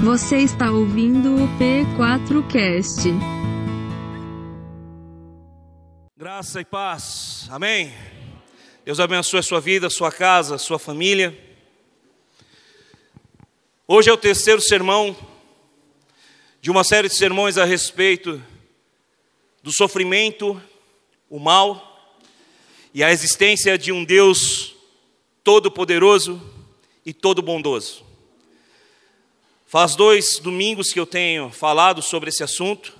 Você está ouvindo o P4Cast. Graça e paz, amém. Deus abençoe a sua vida, a sua casa, a sua família. Hoje é o terceiro sermão de uma série de sermões a respeito do sofrimento, o mal e a existência de um Deus todo-poderoso e todo-bondoso. Faz dois domingos que eu tenho falado sobre esse assunto.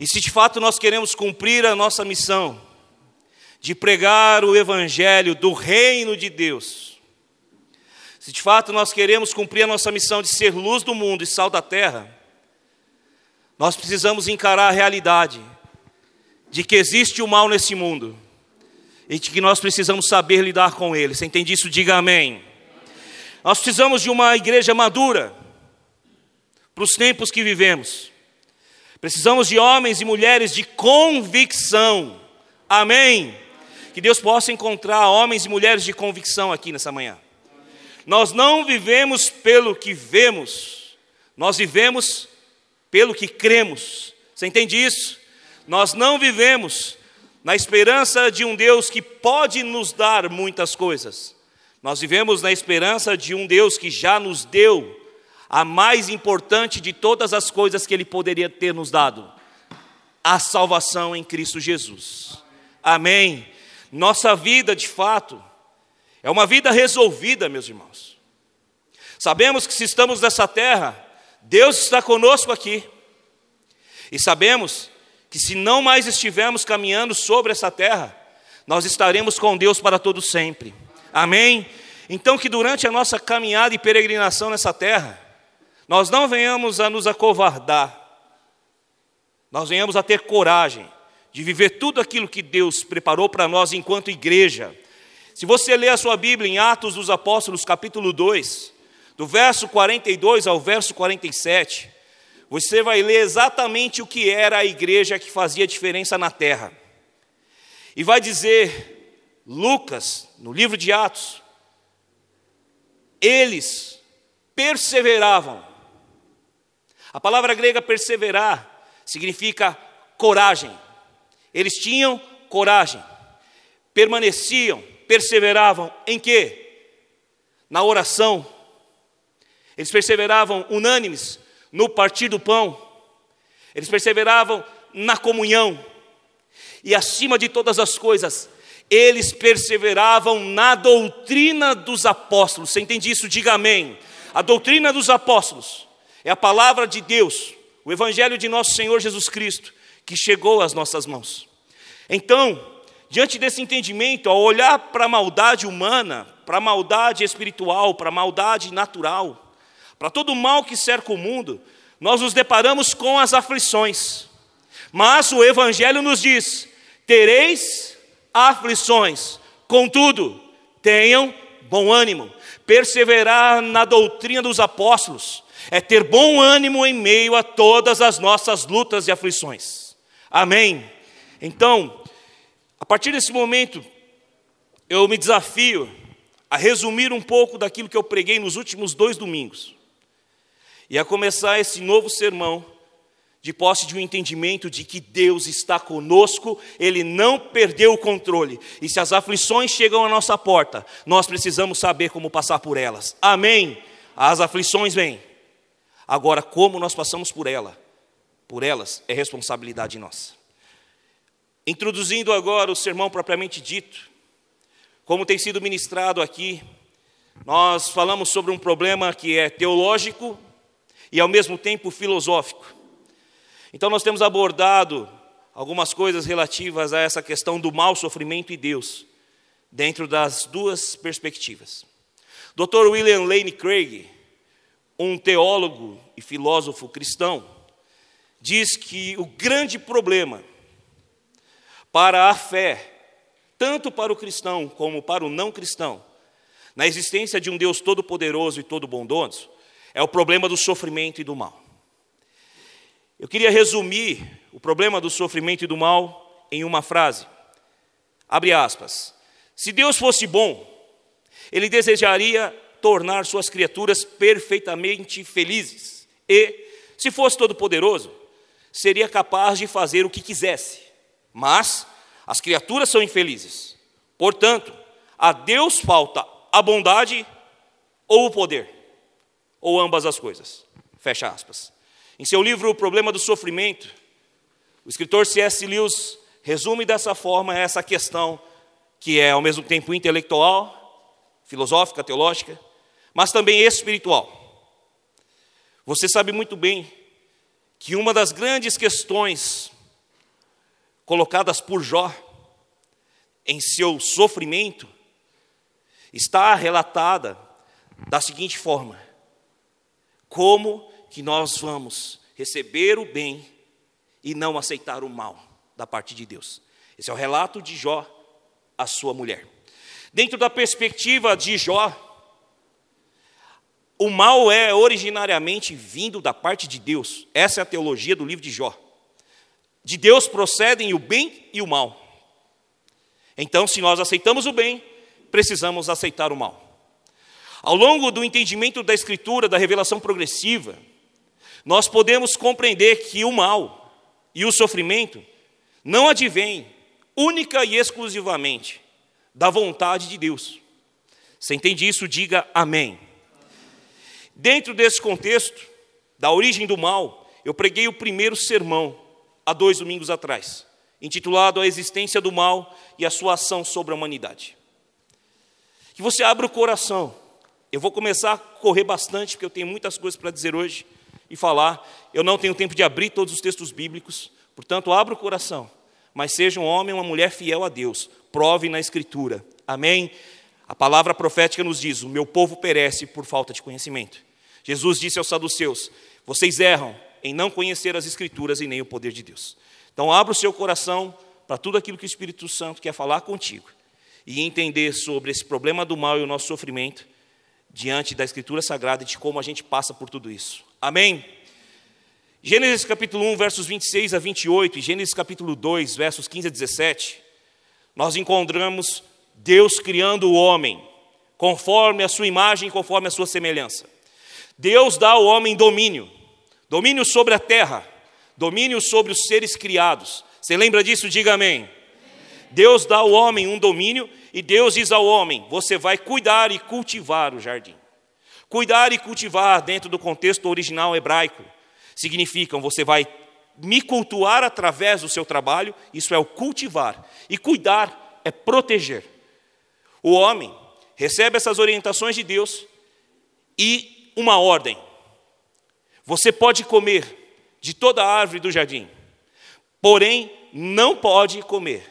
E se de fato nós queremos cumprir a nossa missão de pregar o Evangelho do reino de Deus, se de fato nós queremos cumprir a nossa missão de ser luz do mundo e sal da terra, nós precisamos encarar a realidade de que existe o mal nesse mundo e de que nós precisamos saber lidar com ele. Você entende isso? Diga amém. Nós precisamos de uma igreja madura para os tempos que vivemos. Precisamos de homens e mulheres de convicção. Amém. Que Deus possa encontrar homens e mulheres de convicção aqui nessa manhã. Nós não vivemos pelo que vemos, nós vivemos pelo que cremos. Você entende isso? Nós não vivemos na esperança de um Deus que pode nos dar muitas coisas. Nós vivemos na esperança de um Deus que já nos deu a mais importante de todas as coisas que Ele poderia ter nos dado: a salvação em Cristo Jesus. Amém. Nossa vida, de fato, é uma vida resolvida, meus irmãos. Sabemos que se estamos nessa terra, Deus está conosco aqui. E sabemos que se não mais estivermos caminhando sobre essa terra, nós estaremos com Deus para todo sempre. Amém? Então que durante a nossa caminhada e peregrinação nessa terra, nós não venhamos a nos acovardar. Nós venhamos a ter coragem de viver tudo aquilo que Deus preparou para nós enquanto igreja. Se você ler a sua Bíblia em Atos dos Apóstolos, capítulo 2, do verso 42 ao verso 47, você vai ler exatamente o que era a igreja que fazia diferença na terra. E vai dizer, Lucas, no livro de Atos, eles perseveravam. A palavra grega perseverar significa coragem. Eles tinham coragem, permaneciam, perseveravam em quê? Na oração. Eles perseveravam unânimes no partir do pão, eles perseveravam na comunhão, e acima de todas as coisas, eles perseveravam na doutrina dos apóstolos. Você entende isso? Diga amém. A doutrina dos apóstolos é a palavra de Deus, o evangelho de nosso Senhor Jesus Cristo, que chegou às nossas mãos. Então, diante desse entendimento, ao olhar para a maldade humana, para a maldade espiritual, para a maldade natural, para todo o mal que cerca o mundo, nós nos deparamos com as aflições. Mas o Evangelho nos diz: tereis aflições, contudo, tenham bom ânimo. Perseverar na doutrina dos apóstolos é ter bom ânimo em meio a todas as nossas lutas e aflições. Amém? Então, a partir desse momento, eu me desafio a resumir um pouco daquilo que eu preguei nos últimos dois domingos e a começar esse novo sermão de posse de um entendimento de que Deus está conosco, Ele não perdeu o controle. E se as aflições chegam à nossa porta, nós precisamos saber como passar por elas. Amém? As aflições vêm. Agora, como nós passamos por ela, por elas, é responsabilidade nossa. Introduzindo agora o sermão propriamente dito, como tem sido ministrado aqui, nós falamos sobre um problema que é teológico, e ao mesmo tempo filosófico. Então nós temos abordado algumas coisas relativas a essa questão do mal, sofrimento e Deus, dentro das duas perspectivas. Dr. William Lane Craig, um teólogo e filósofo cristão, diz que o grande problema para a fé, tanto para o cristão como para o não cristão, na existência de um Deus todo-poderoso e todo-bondoso, é o problema do sofrimento e do mal. Eu queria resumir o problema do sofrimento e do mal em uma frase. Abre aspas. Se Deus fosse bom, ele desejaria tornar suas criaturas perfeitamente felizes. E, se fosse todo-poderoso, seria capaz de fazer o que quisesse. Mas as criaturas são infelizes. Portanto, a Deus falta a bondade ou o poder, ou ambas as coisas. Fecha aspas. Em seu livro O Problema do Sofrimento, o escritor C.S. Lewis resume dessa forma essa questão que é ao mesmo tempo intelectual, filosófica, teológica, mas também espiritual. Você sabe muito bem que uma das grandes questões colocadas por Jó em seu sofrimento está relatada da seguinte forma: como que nós vamos receber o bem e não aceitar o mal da parte de Deus? Esse é o relato de Jó à sua mulher. Dentro da perspectiva de Jó, o mal é originariamente vindo da parte de Deus. Essa é a teologia do livro de Jó. De Deus procedem o bem e o mal. Então, se nós aceitamos o bem, precisamos aceitar o mal. Ao longo do entendimento da Escritura, da revelação progressiva, nós podemos compreender que o mal e o sofrimento não advêm única e exclusivamente da vontade de Deus. Você entende isso? Diga amém. Dentro desse contexto, da origem do mal, eu preguei o primeiro sermão há dois domingos atrás, intitulado A Existência do Mal e a Sua Ação sobre a Humanidade. Que você abra o coração. Eu vou começar a correr bastante, porque eu tenho muitas coisas para dizer hoje e falar. Eu não tenho tempo de abrir todos os textos bíblicos, portanto, abra o coração. Mas seja um homem ou uma mulher fiel a Deus, prove na Escritura. Amém? A palavra profética nos diz: O meu povo perece por falta de conhecimento. Jesus disse aos saduceus: Vocês erram em não conhecer as Escrituras e nem o poder de Deus. Então, abra o seu coração para tudo aquilo que o Espírito Santo quer falar contigo e entender sobre esse problema do mal e o nosso sofrimento diante da Escritura Sagrada e de como a gente passa por tudo isso. Amém? Gênesis capítulo 1, versos 26 a 28 e Gênesis capítulo 2, versos 15 a 17, nós encontramos Deus criando o homem conforme a sua imagem, conforme a sua semelhança. Deus dá ao homem domínio, domínio sobre a terra, domínio sobre os seres criados. Você lembra disso? Diga amém. Deus dá ao homem um domínio e Deus diz ao homem: você vai cuidar e cultivar o jardim. Cuidar e cultivar, dentro do contexto original hebraico, significam você vai me cultuar através do seu trabalho, isso é o cultivar. E cuidar é proteger. O homem recebe essas orientações de Deus e uma ordem. Você pode comer de toda a árvore do jardim, porém não pode comer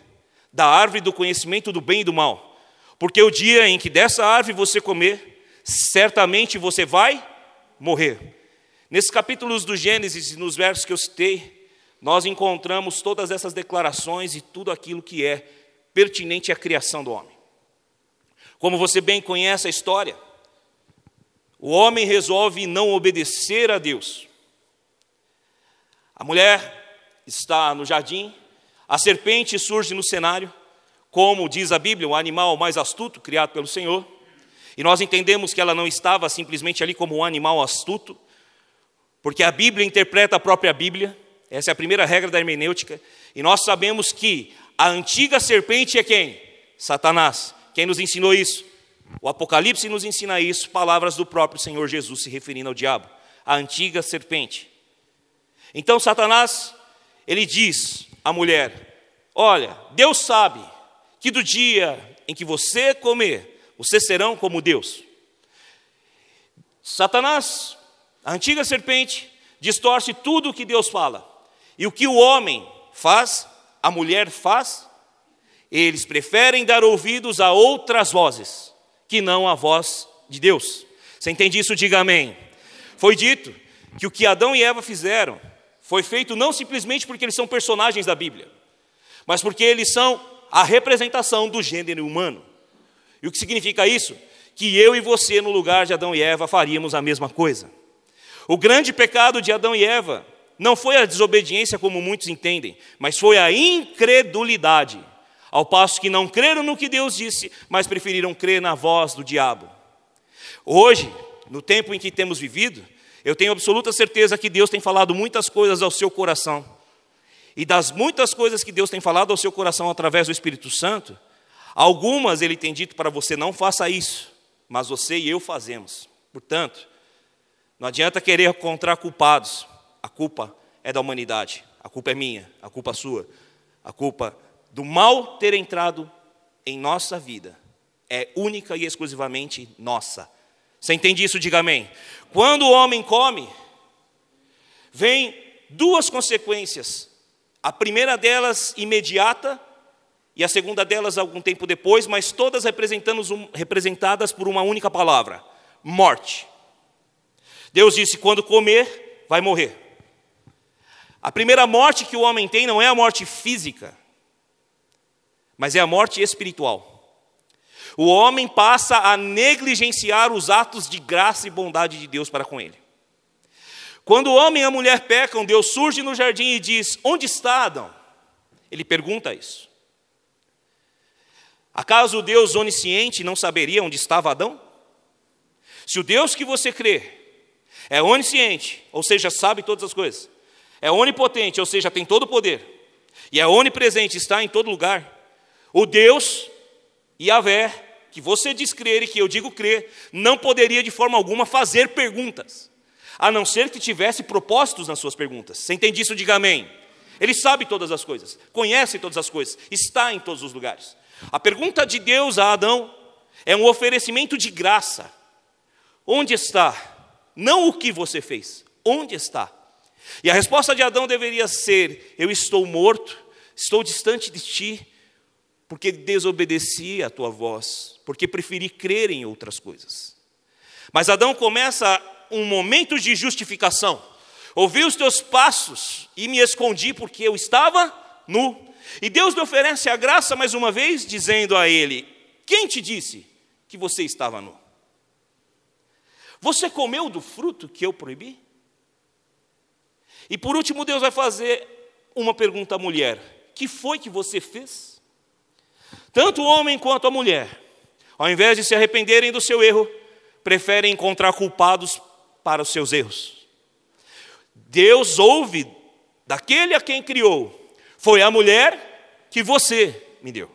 da árvore do conhecimento do bem e do mal, porque o dia em que dessa árvore você comer, certamente você vai morrer. Nesses capítulos do Gênesis, nos versos que eu citei, nós encontramos todas essas declarações e tudo aquilo que é pertinente à criação do homem. Como você bem conhece a história, o homem resolve não obedecer a Deus. A mulher está no jardim, a serpente surge no cenário, como diz a Bíblia, o animal mais astuto criado pelo Senhor. E nós entendemos que ela não estava simplesmente ali como um animal astuto, porque a Bíblia interpreta a própria Bíblia, essa é a primeira regra da hermenêutica, e nós sabemos que a antiga serpente é quem? Satanás. Quem nos ensinou isso? O Apocalipse nos ensina isso, palavras do próprio Senhor Jesus se referindo ao diabo, a antiga serpente. Então Satanás, ele diz à mulher: Olha, Deus sabe que do dia em que você comer, vocês serão como Deus. Satanás, a antiga serpente, distorce tudo o que Deus fala. E o que o homem faz, a mulher faz, eles preferem dar ouvidos a outras vozes que não a voz de Deus. Você entende isso? Diga amém. Foi dito que o que Adão e Eva fizeram foi feito não simplesmente porque eles são personagens da Bíblia, mas porque eles são a representação do gênero humano. E o que significa isso? Que eu e você, no lugar de Adão e Eva, faríamos a mesma coisa. O grande pecado de Adão e Eva não foi a desobediência, como muitos entendem, mas foi a incredulidade. Ao passo que não creram no que Deus disse, mas preferiram crer na voz do diabo. Hoje, no tempo em que temos vivido, eu tenho absoluta certeza que Deus tem falado muitas coisas ao seu coração. E das muitas coisas que Deus tem falado ao seu coração através do Espírito Santo, algumas Ele tem dito para você: não faça isso, mas você e eu fazemos. Portanto, não adianta querer encontrar culpados, a culpa é da humanidade, a culpa é minha, a culpa é sua, a culpa do mal ter entrado em nossa vida é única e exclusivamente nossa. Você entende isso? Diga amém. Quando o homem come, vem duas consequências. A primeira delas imediata e a segunda delas algum tempo depois, mas todas representadas por uma única palavra: morte. Deus disse: quando comer, vai morrer. A primeira morte que o homem tem não é a morte física, mas é a morte espiritual. O homem passa a negligenciar os atos de graça e bondade de Deus para com ele. Quando o homem e a mulher pecam, Deus surge no jardim e diz: Onde está Adão? Ele pergunta isso. Acaso o Deus onisciente não saberia onde estava Adão? Se o Deus que você crê é onisciente, ou seja, sabe todas as coisas, é onipotente, ou seja, tem todo o poder, e é onipresente, está em todo lugar, o Deus Yahvé, que você diz crer e que eu digo crer, não poderia de forma alguma fazer perguntas, a não ser que tivesse propósitos nas suas perguntas. Você entende isso? Diga amém. Ele sabe todas as coisas, conhece todas as coisas, está em todos os lugares. A pergunta de Deus a Adão é um oferecimento de graça. Onde está? Não o que você fez, onde está? E a resposta de Adão deveria ser: Eu estou morto, estou distante de ti, porque desobedeci a tua voz, porque preferi crer em outras coisas. Mas Adão começa um momento de justificação. Ouvi os teus passos e me escondi porque eu estava nu. E Deus lhe oferece a graça mais uma vez, dizendo a ele: Quem te disse que você estava nu? Você comeu do fruto que eu proibi? E por último, Deus vai fazer uma pergunta à mulher: Que foi que você fez? Tanto o homem quanto a mulher, ao invés de se arrependerem do seu erro, preferem encontrar culpados para os seus erros. Deus ouve daquele a quem criou, foi a mulher que você me deu.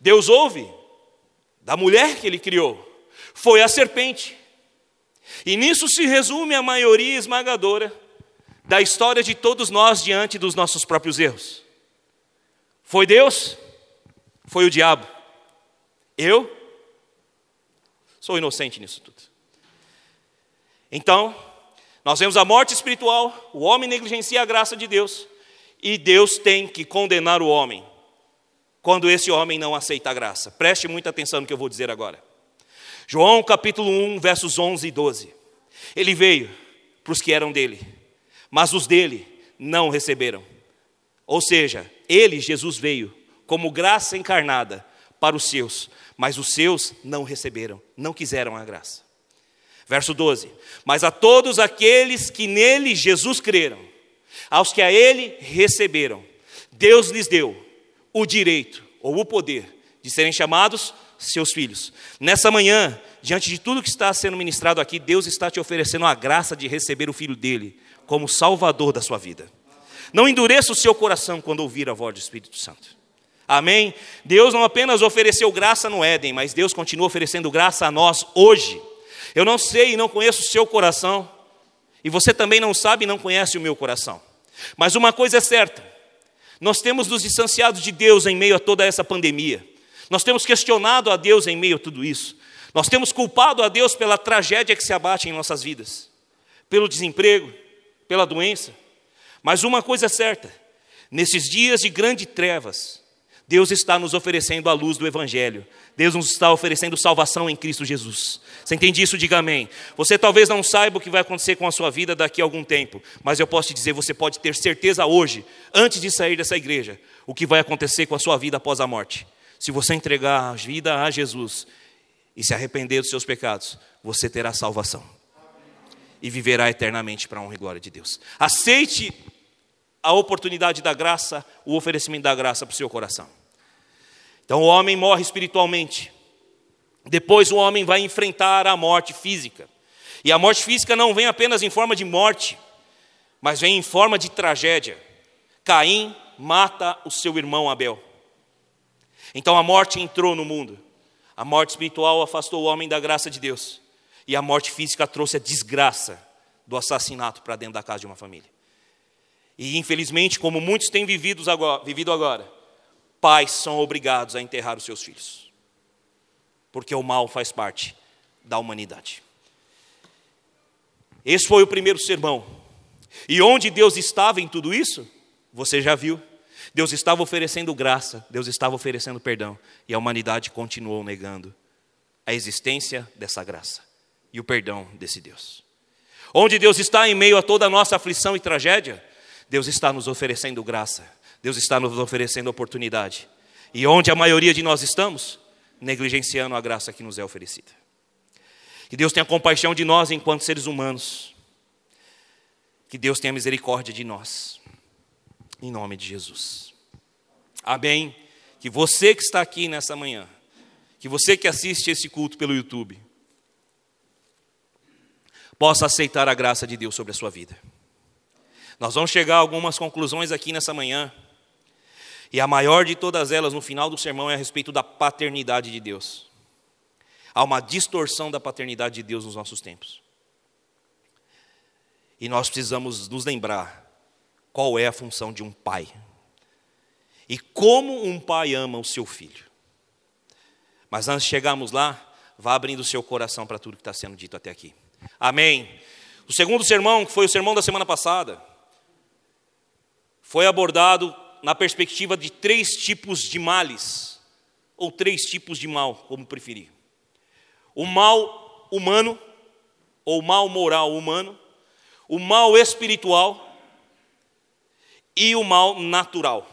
Deus ouve da mulher que ele criou, foi a serpente. E nisso se resume a maioria esmagadora da história de todos nós diante dos nossos próprios erros. Foi Deus? Foi o diabo? Eu sou inocente nisso tudo. Então, nós vemos a morte espiritual, o homem negligencia a graça de Deus, e Deus tem que condenar o homem quando esse homem não aceita a graça. Preste muita atenção no que eu vou dizer agora. João capítulo 1, versos 11 e 12. Ele veio para os que eram dele, mas os dele não receberam. Ou seja, ele, Jesus, veio como graça encarnada para os seus, mas os seus não receberam, não quiseram a graça. Verso 12: Mas a todos aqueles que nele, Jesus, creram, aos que a ele receberam, Deus lhes deu o direito ou o poder de serem chamados seus filhos. Nessa manhã, diante de tudo que está sendo ministrado aqui, Deus está te oferecendo a graça de receber o filho dele como salvador da sua vida. Não endureça o seu coração quando ouvir a voz do Espírito Santo. Amém? Deus não apenas ofereceu graça no Éden, mas Deus continua oferecendo graça a nós hoje. Eu não sei e não conheço o seu coração, e você também não sabe e não conhece o meu coração. Mas uma coisa é certa: nós temos nos distanciado de Deus em meio a toda essa pandemia. Nós temos questionado a Deus em meio a tudo isso. Nós temos culpado a Deus pela tragédia que se abate em nossas vidas, pelo desemprego, pela doença, mas uma coisa é certa: nesses dias de grande trevas, Deus está nos oferecendo a luz do Evangelho. Deus nos está oferecendo salvação em Cristo Jesus. Você entende isso? Diga amém. Você talvez não saiba o que vai acontecer com a sua vida daqui a algum tempo, mas eu posso te dizer: você pode ter certeza hoje, antes de sair dessa igreja, o que vai acontecer com a sua vida após a morte. Se você entregar a vida a Jesus e se arrepender dos seus pecados, você terá salvação e viverá eternamente para a honra e glória de Deus. Aceite a oportunidade da graça, o oferecimento da graça para o seu coração. Então o homem morre espiritualmente. Depois o homem vai enfrentar a morte física. E a morte física não vem apenas em forma de morte, mas vem em forma de tragédia. Caim mata o seu irmão Abel. Então a morte entrou no mundo. A morte espiritual afastou o homem da graça de Deus. E a morte física trouxe a desgraça do assassinato para dentro da casa de uma família. E infelizmente, como muitos têm vivido agora, vivido agora, pais são obrigados a enterrar os seus filhos. Porque o mal faz parte da humanidade. Esse foi o primeiro sermão. E onde Deus estava em tudo isso? Você já viu. Deus estava oferecendo graça, Deus estava oferecendo perdão, e a humanidade continuou negando a existência dessa graça e o perdão desse Deus. Onde Deus está em meio a toda a nossa aflição e tragédia, Deus está nos oferecendo graça, Deus está nos oferecendo oportunidade. E onde a maioria de nós estamos? Negligenciando a graça que nos é oferecida. Que Deus tenha compaixão de nós enquanto seres humanos. Que Deus tenha misericórdia de nós. Em nome de Jesus. Amém. Que você que está aqui nessa manhã, que você que assiste esse culto pelo YouTube, possa aceitar a graça de Deus sobre a sua vida. Nós vamos chegar a algumas conclusões aqui nessa manhã. E a maior de todas elas, no final do sermão, é a respeito da paternidade de Deus. Há uma distorção da paternidade de Deus nos nossos tempos. E nós precisamos nos lembrar qual é a função de um pai. E como um pai ama o seu filho. Mas antes de chegarmos lá, vá abrindo o seu coração para tudo que está sendo dito até aqui. Amém. O segundo sermão, que foi o sermão da semana passada, foi abordado na perspectiva de três tipos de males, ou três tipos de mal, como preferir: o mal humano, ou mal moral humano, o mal espiritual e o mal natural.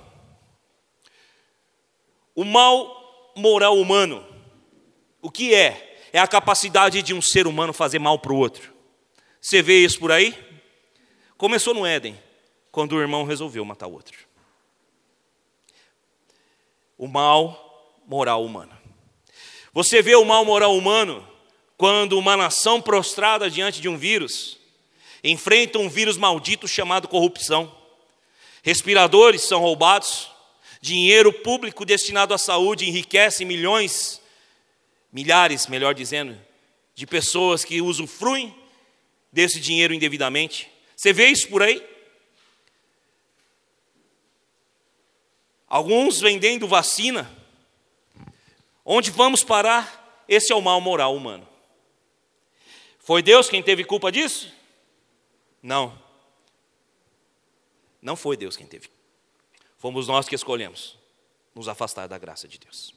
O mal moral humano, o que é? É a capacidade de um ser humano fazer mal para o outro. Você vê isso por aí? Começou no Éden quando o irmão resolveu matar o outro. O mal moral humano. Você vê o mal moral humano quando uma nação prostrada diante de um vírus enfrenta um vírus maldito chamado corrupção. Respiradores são roubados, dinheiro público destinado à saúde enriquece milhões, milhares, melhor dizendo, de pessoas que usufruem desse dinheiro indevidamente. Você vê isso por aí? Alguns vendendo vacina. Onde vamos parar? Esse é o mal moral humano. Foi Deus quem teve culpa disso? Não. Não foi Deus quem teve. Fomos nós que escolhemos nos afastar da graça de Deus.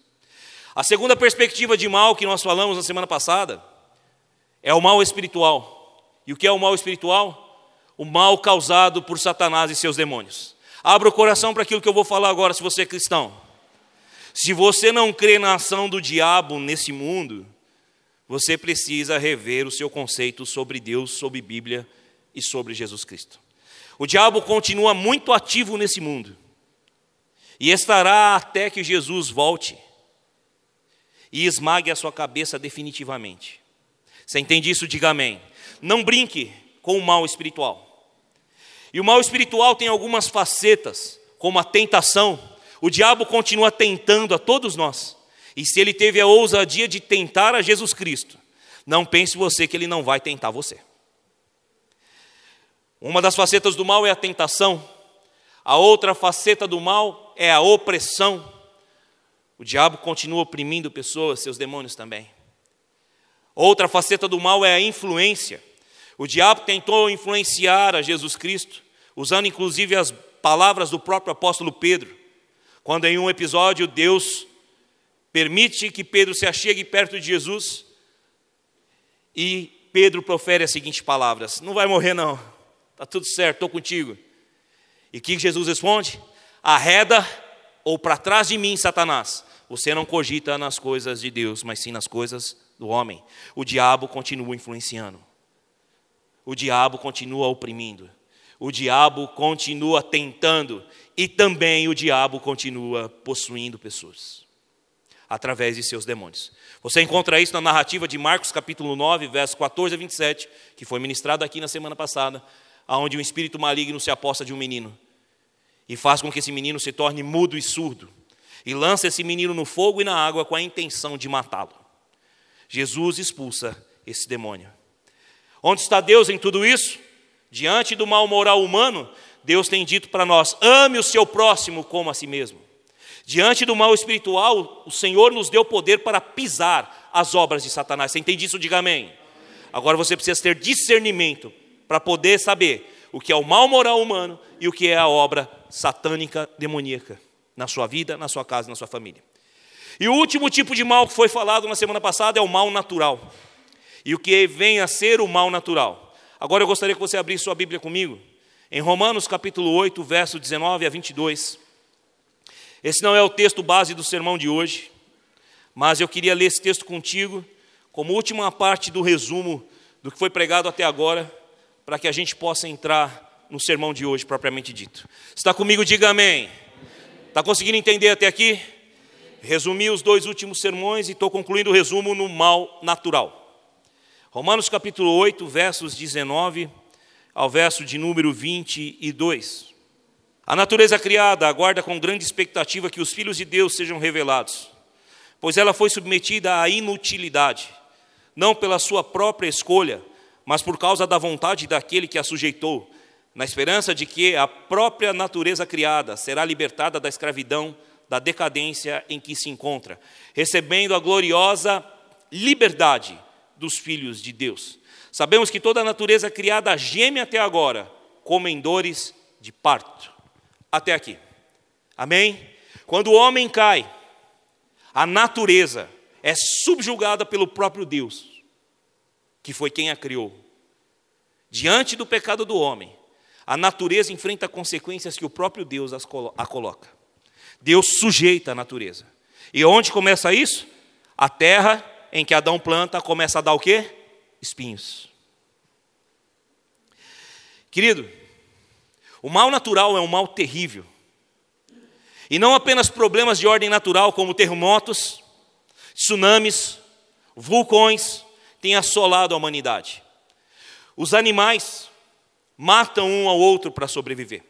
A segunda perspectiva de mal que nós falamos na semana passada é o mal espiritual. E o que é o mal espiritual? O mal causado por Satanás e seus demônios. Abra o coração para aquilo que eu vou falar agora, se você é cristão. Se você não crê na ação do diabo nesse mundo, você precisa rever o seu conceito sobre Deus, sobre Bíblia e sobre Jesus Cristo. O diabo continua muito ativo nesse mundo e estará até que Jesus volte e esmague a sua cabeça definitivamente. Você entende isso? Diga amém. Não brinque com o mal espiritual. E o mal espiritual tem algumas facetas, como a tentação. O diabo continua tentando a todos nós. E se ele teve a ousadia de tentar a Jesus Cristo, não pense você que ele não vai tentar você. Uma das facetas do mal é a tentação, a outra faceta do mal é a opressão. O diabo continua oprimindo pessoas, seus demônios também. Outra faceta do mal é a influência. O diabo tentou influenciar a Jesus Cristo, usando inclusive as palavras do próprio apóstolo Pedro, quando em um episódio Deus permite que Pedro se achegue perto de Jesus e Pedro profere as seguintes palavras: Não vai morrer, não, está tudo certo, estou contigo. E que Jesus responde? Arreda ou para trás de mim, Satanás. Você não cogita nas coisas de Deus, mas sim nas coisas do homem. O diabo continua influenciando o diabo continua oprimindo, o diabo continua tentando e também o diabo continua possuindo pessoas. através de seus demônios. Você encontra isso na narrativa de Marcos capítulo 9, versos 14 a 27, que foi ministrado aqui na semana passada, onde um espírito maligno se aposta de um menino e faz com que esse menino se torne mudo e surdo, e lança esse menino no fogo e na água com a intenção de matá-lo. Jesus expulsa esse demônio. Onde está Deus em tudo isso? Diante do mal moral humano, Deus tem dito para nós: ame o seu próximo como a si mesmo. Diante do mal espiritual, o Senhor nos deu poder para pisar as obras de Satanás. Você entende isso? Diga amém. Agora você precisa ter discernimento para poder saber o que é o mal moral humano e o que é a obra satânica demoníaca na sua vida, na sua casa, na sua família. E o último tipo de mal que foi falado na semana passada é o mal natural. E o que vem a ser o mal natural. Agora eu gostaria que você abrisse sua Bíblia comigo, em Romanos capítulo 8, verso 19 a 22. Esse não é o texto base do sermão de hoje, mas eu queria ler esse texto contigo como última parte do resumo do que foi pregado até agora, para que a gente possa entrar no sermão de hoje propriamente dito. Está comigo? Diga amém. Está conseguindo entender até aqui? Resumi os dois últimos sermões e estou concluindo o resumo no mal natural. Romanos capítulo 8, versos 19 ao verso de número 22. A natureza criada aguarda com grande expectativa que os filhos de Deus sejam revelados, pois ela foi submetida à inutilidade, não pela sua própria escolha, mas por causa da vontade daquele que a sujeitou, na esperança de que a própria natureza criada será libertada da escravidão, da decadência em que se encontra, recebendo a gloriosa liberdade dos filhos de Deus. Sabemos que toda a natureza criada geme até agora, como em dores de parto até aqui. Amém? Quando o homem cai, a natureza é subjugada pelo próprio Deus, que foi quem a criou. Diante do pecado do homem, a natureza enfrenta consequências que o próprio Deus a coloca. Deus sujeita a natureza. E onde começa isso? A terra em que Adão planta começa a dar o quê? Espinhos. Querido, o mal natural é um mal terrível. E não apenas problemas de ordem natural, como terremotos, tsunamis, vulcões, têm assolado a humanidade. Os animais matam um ao outro para sobreviver.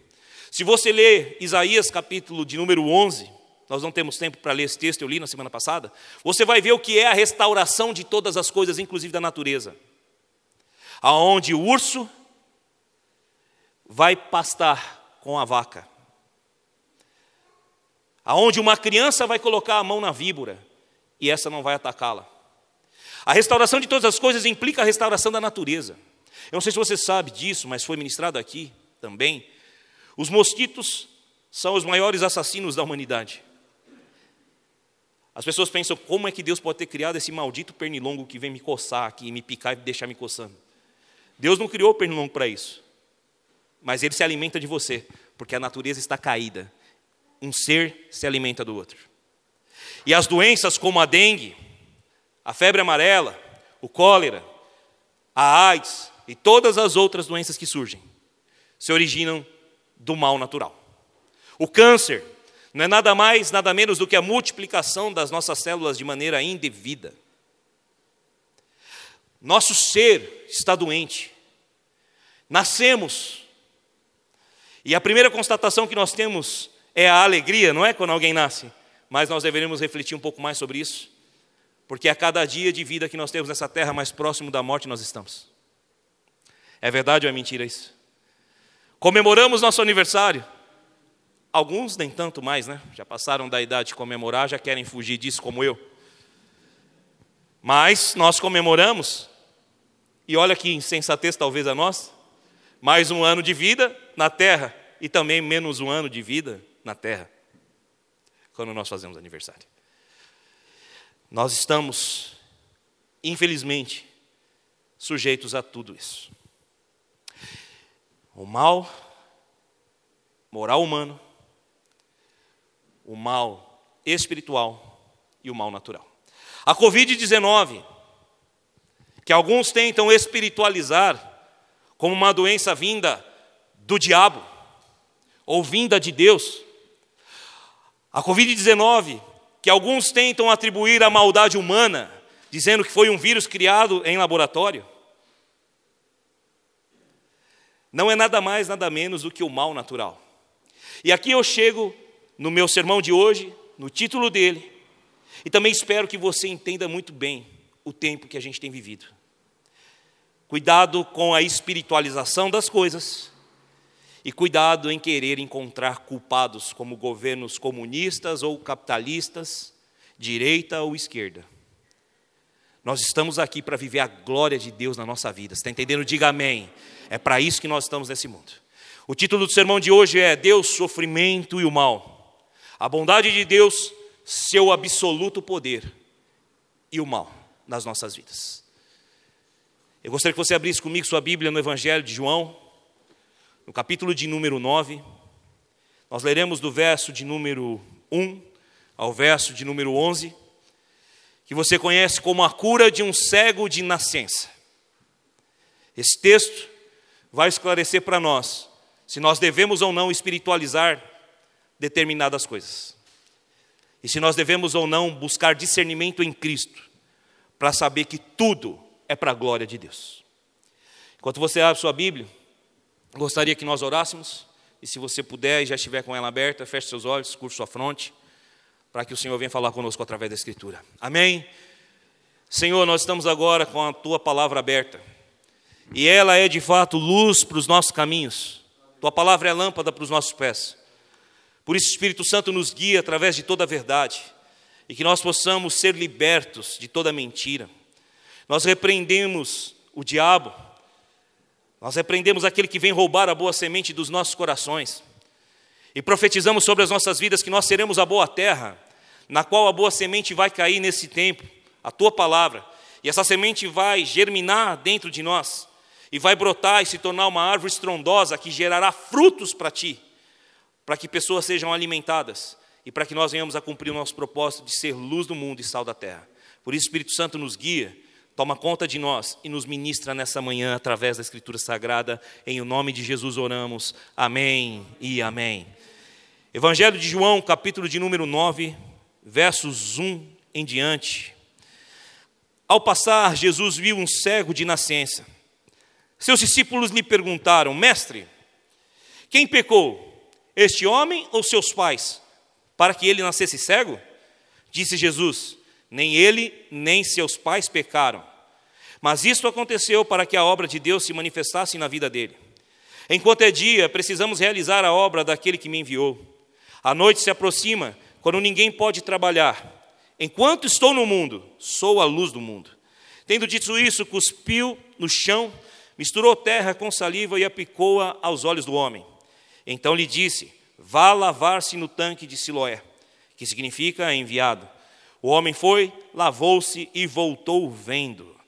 Se você ler Isaías capítulo de número 11, nós não temos tempo para ler esse texto, eu li na semana passada, você vai ver o que é a restauração de todas as coisas, inclusive da natureza. Aonde o urso vai pastar com a vaca. Aonde uma criança vai colocar a mão na víbora e essa não vai atacá-la. A restauração de todas as coisas implica a restauração da natureza. Eu não sei se você sabe disso, mas foi ministrado aqui também. Os mosquitos são os maiores assassinos da humanidade. As pessoas pensam, como é que Deus pode ter criado esse maldito pernilongo que vem me coçar aqui, me picar e deixar me coçando? Deus não criou o pernilongo para isso mas ele se alimenta de você, porque a natureza está caída. Um ser se alimenta do outro. E as doenças como a dengue, a febre amarela, o cólera, a AIDS e todas as outras doenças que surgem, se originam do mal natural. O câncer não é nada mais, nada menos do que a multiplicação das nossas células de maneira indevida. Nosso ser está doente. Nascemos e a primeira constatação que nós temos é a alegria, não é quando alguém nasce, mas nós deveríamos refletir um pouco mais sobre isso, porque a cada dia de vida que nós temos nessa terra, mais próximo da morte nós estamos. É verdade ou é mentira isso? Comemoramos nosso aniversário. Alguns nem tanto mais, né? Já passaram da idade de comemorar, já querem fugir disso como eu. Mas nós comemoramos, e olha que insensatez talvez a nós, mais um ano de vida na terra e também menos um ano de vida na terra, quando nós fazemos aniversário. Nós estamos, infelizmente, sujeitos a tudo isso. O mal moral humano, o mal espiritual e o mal natural. A Covid-19, que alguns tentam espiritualizar, como uma doença vinda do diabo ou vinda de Deus. A Covid-19 que alguns tentam atribuir à maldade humana, dizendo que foi um vírus criado em laboratório, não é nada mais, nada menos do que o mal natural. E aqui eu chego no meu sermão de hoje, no título dele, e também espero que você entenda muito bem o tempo que a gente tem vivido. Cuidado com a espiritualização das coisas e cuidado em querer encontrar culpados como governos comunistas ou capitalistas, direita ou esquerda. Nós estamos aqui para viver a glória de Deus na nossa vida. Você está entendendo? Diga amém. É para isso que nós estamos nesse mundo. O título do sermão de hoje é Deus, sofrimento e o mal. A bondade de Deus, seu absoluto poder e o mal nas nossas vidas. Eu gostaria que você abrisse comigo sua Bíblia no Evangelho de João, no capítulo de número 9. Nós leremos do verso de número 1 ao verso de número 11, que você conhece como a cura de um cego de nascença. Esse texto vai esclarecer para nós se nós devemos ou não espiritualizar determinadas coisas. E se nós devemos ou não buscar discernimento em Cristo para saber que tudo é para a glória de Deus. Enquanto você abre sua Bíblia, gostaria que nós orássemos, e se você puder e já estiver com ela aberta, feche seus olhos, curva sua fronte, para que o Senhor venha falar conosco através da Escritura. Amém? Senhor, nós estamos agora com a tua palavra aberta, e ela é de fato luz para os nossos caminhos, tua palavra é lâmpada para os nossos pés. Por isso, o Espírito Santo nos guia através de toda a verdade e que nós possamos ser libertos de toda mentira. Nós repreendemos o diabo, nós repreendemos aquele que vem roubar a boa semente dos nossos corações e profetizamos sobre as nossas vidas que nós seremos a boa terra, na qual a boa semente vai cair nesse tempo, a tua palavra, e essa semente vai germinar dentro de nós e vai brotar e se tornar uma árvore estrondosa que gerará frutos para ti, para que pessoas sejam alimentadas e para que nós venhamos a cumprir o nosso propósito de ser luz do mundo e sal da terra. Por isso, o Espírito Santo nos guia, toma conta de nós e nos ministra nessa manhã através da Escritura Sagrada. Em o nome de Jesus oramos. Amém e amém. Evangelho de João, capítulo de número 9, versos 1 em diante. Ao passar, Jesus viu um cego de nascença. Seus discípulos lhe perguntaram: Mestre, quem pecou, este homem ou seus pais? para que ele nascesse cego? Disse Jesus: Nem ele, nem seus pais pecaram. Mas isso aconteceu para que a obra de Deus se manifestasse na vida dele. Enquanto é dia, precisamos realizar a obra daquele que me enviou. A noite se aproxima, quando ninguém pode trabalhar. Enquanto estou no mundo, sou a luz do mundo. Tendo dito isso, cuspiu no chão, misturou terra com saliva e aplicou-a aos olhos do homem. Então lhe disse: Vá lavar-se no tanque de Siloé, que significa enviado. O homem foi, lavou-se e voltou vendo.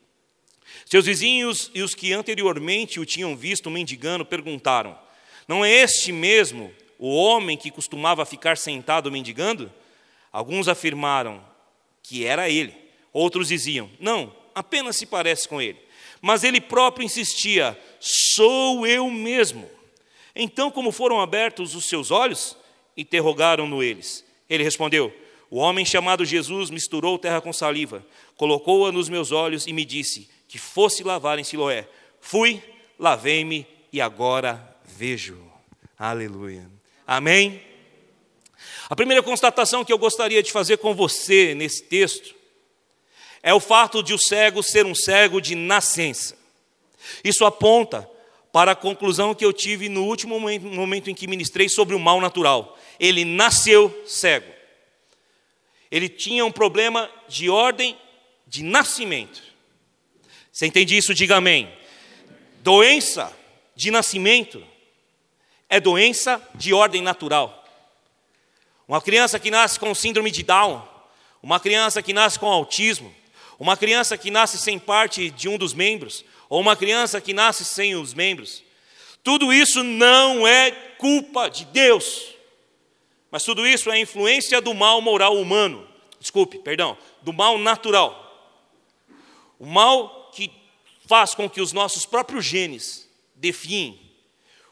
Seus vizinhos e os que anteriormente o tinham visto mendigando perguntaram: Não é este mesmo o homem que costumava ficar sentado mendigando? Alguns afirmaram que era ele. Outros diziam: Não, apenas se parece com ele. Mas ele próprio insistia: Sou eu mesmo. Então, como foram abertos os seus olhos, interrogaram-no eles. Ele respondeu: O homem chamado Jesus misturou terra com saliva, colocou-a nos meus olhos e me disse que fosse lavar em Siloé. Fui, lavei-me e agora vejo. Aleluia. Amém? A primeira constatação que eu gostaria de fazer com você nesse texto é o fato de o cego ser um cego de nascença. Isso aponta para a conclusão que eu tive no último momento, em que ministrei sobre o mal natural. Ele nasceu cego. Ele tinha um problema de ordem de nascimento. Você entende isso? Diga amém. Doença de nascimento é doença de ordem natural. Uma criança que nasce com síndrome de Down, uma criança que nasce com autismo, uma criança que nasce sem parte de um dos membros, ou uma criança que nasce sem os membros. Tudo isso não é culpa de Deus, mas tudo isso é influência do mal moral humano. Desculpe, perdão, do mal natural. O mal que faz com que os nossos próprios genes definem,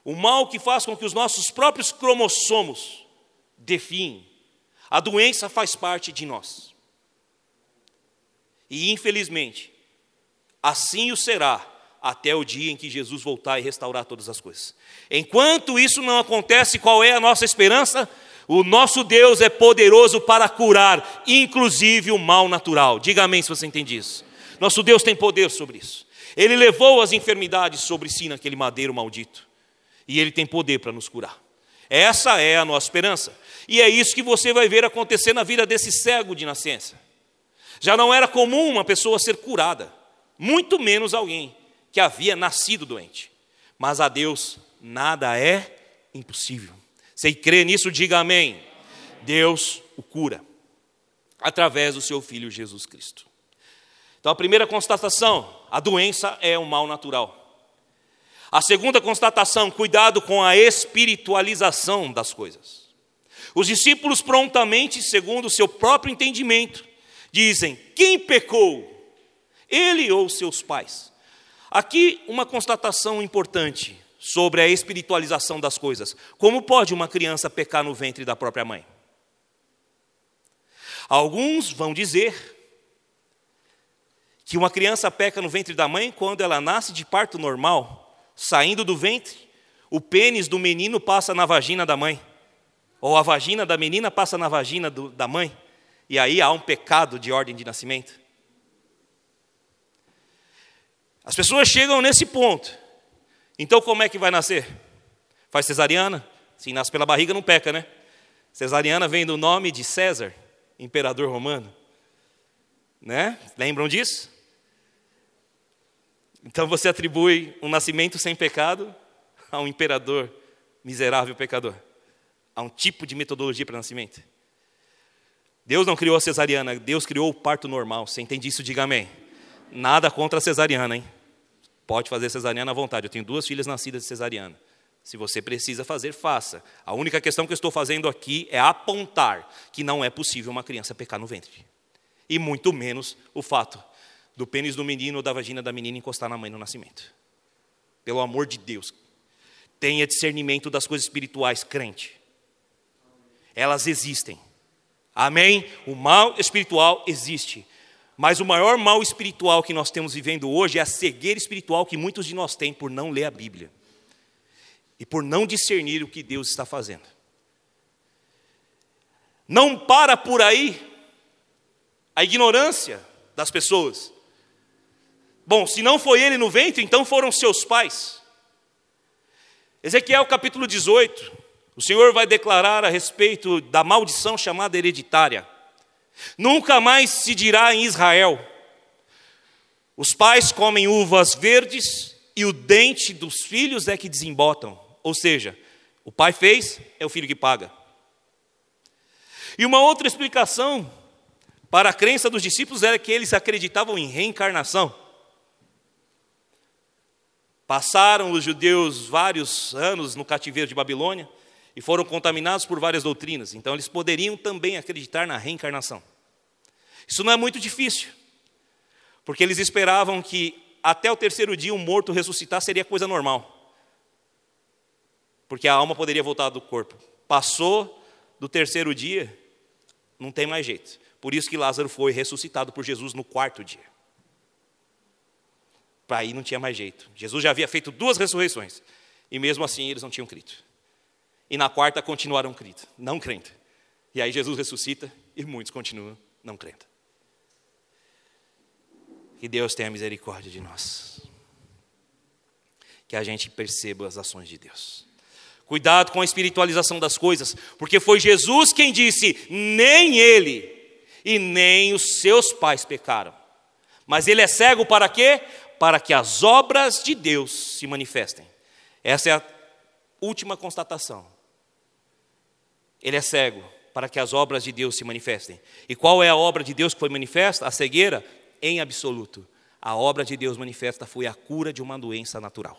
o mal que faz com que os nossos próprios cromossomos definem A doença faz parte de nós. E infelizmente, assim o será até o dia em que Jesus voltar e restaurar todas as coisas. Enquanto isso não acontece, qual é a nossa esperança? O nosso Deus é poderoso para curar, inclusive o mal natural. Diga amém se você entende isso. Nosso Deus tem poder sobre isso. Ele levou as enfermidades sobre si naquele madeiro maldito. E ele tem poder para nos curar. Essa é a nossa esperança. E é isso que você vai ver acontecer na vida desse cego de nascença. Já não era comum uma pessoa ser curada, muito menos alguém que havia nascido doente. Mas a Deus nada é impossível. Se crê nisso, diga amém. Deus o cura através do seu filho Jesus Cristo. Então, a primeira constatação, a doença é um mal natural. A segunda constatação, cuidado com a espiritualização das coisas. Os discípulos prontamente, segundo o seu próprio entendimento, dizem: quem pecou? Ele ou seus pais? Aqui uma constatação importante sobre a espiritualização das coisas. Como pode uma criança pecar no ventre da própria mãe? Alguns vão dizer que uma criança peca no ventre da mãe quando ela nasce de parto normal, saindo do ventre, o pênis do menino passa na vagina da mãe, ou a vagina da menina passa na vagina do, da mãe, e aí há um pecado de ordem de nascimento. As pessoas chegam nesse ponto. Então, como é que vai nascer? Faz cesariana? Se nasce pela barriga, não peca, né? Cesariana vem do nome de César, imperador romano. Né? Lembram disso? Então você atribui um nascimento sem pecado a um imperador miserável pecador, a um tipo de metodologia para nascimento. Deus não criou a cesariana, Deus criou o parto normal. Você entende isso? Diga amém. Nada contra a cesariana, hein? Pode fazer cesariana à vontade. Eu tenho duas filhas nascidas de cesariana. Se você precisa fazer, faça. A única questão que eu estou fazendo aqui é apontar que não é possível uma criança pecar no ventre. E muito menos o fato do pênis do menino ou da vagina da menina encostar na mãe no nascimento. Pelo amor de Deus, tenha discernimento das coisas espirituais, crente. Elas existem. Amém? O mal espiritual existe. Mas o maior mal espiritual que nós temos vivendo hoje é a cegueira espiritual que muitos de nós têm por não ler a Bíblia e por não discernir o que Deus está fazendo. Não para por aí a ignorância das pessoas. Bom, se não foi ele no ventre, então foram seus pais. Ezequiel capítulo 18, o Senhor vai declarar a respeito da maldição chamada hereditária. Nunca mais se dirá em Israel: os pais comem uvas verdes e o dente dos filhos é que desembotam. Ou seja, o pai fez, é o filho que paga. E uma outra explicação para a crença dos discípulos era que eles acreditavam em reencarnação. Passaram os judeus vários anos no cativeiro de Babilônia e foram contaminados por várias doutrinas, então eles poderiam também acreditar na reencarnação. Isso não é muito difícil, porque eles esperavam que até o terceiro dia um morto ressuscitar seria coisa normal, porque a alma poderia voltar do corpo. Passou do terceiro dia, não tem mais jeito. Por isso que Lázaro foi ressuscitado por Jesus no quarto dia. Para aí não tinha mais jeito. Jesus já havia feito duas ressurreições. E mesmo assim eles não tinham crido. E na quarta continuaram crendo, não crendo. E aí Jesus ressuscita e muitos continuam não crendo. Que Deus tenha misericórdia de nós. Que a gente perceba as ações de Deus. Cuidado com a espiritualização das coisas, porque foi Jesus quem disse: nem ele e nem os seus pais pecaram. Mas ele é cego para quê? para que as obras de Deus se manifestem. Essa é a última constatação. Ele é cego para que as obras de Deus se manifestem. E qual é a obra de Deus que foi manifesta? A cegueira? Em absoluto. A obra de Deus manifesta foi a cura de uma doença natural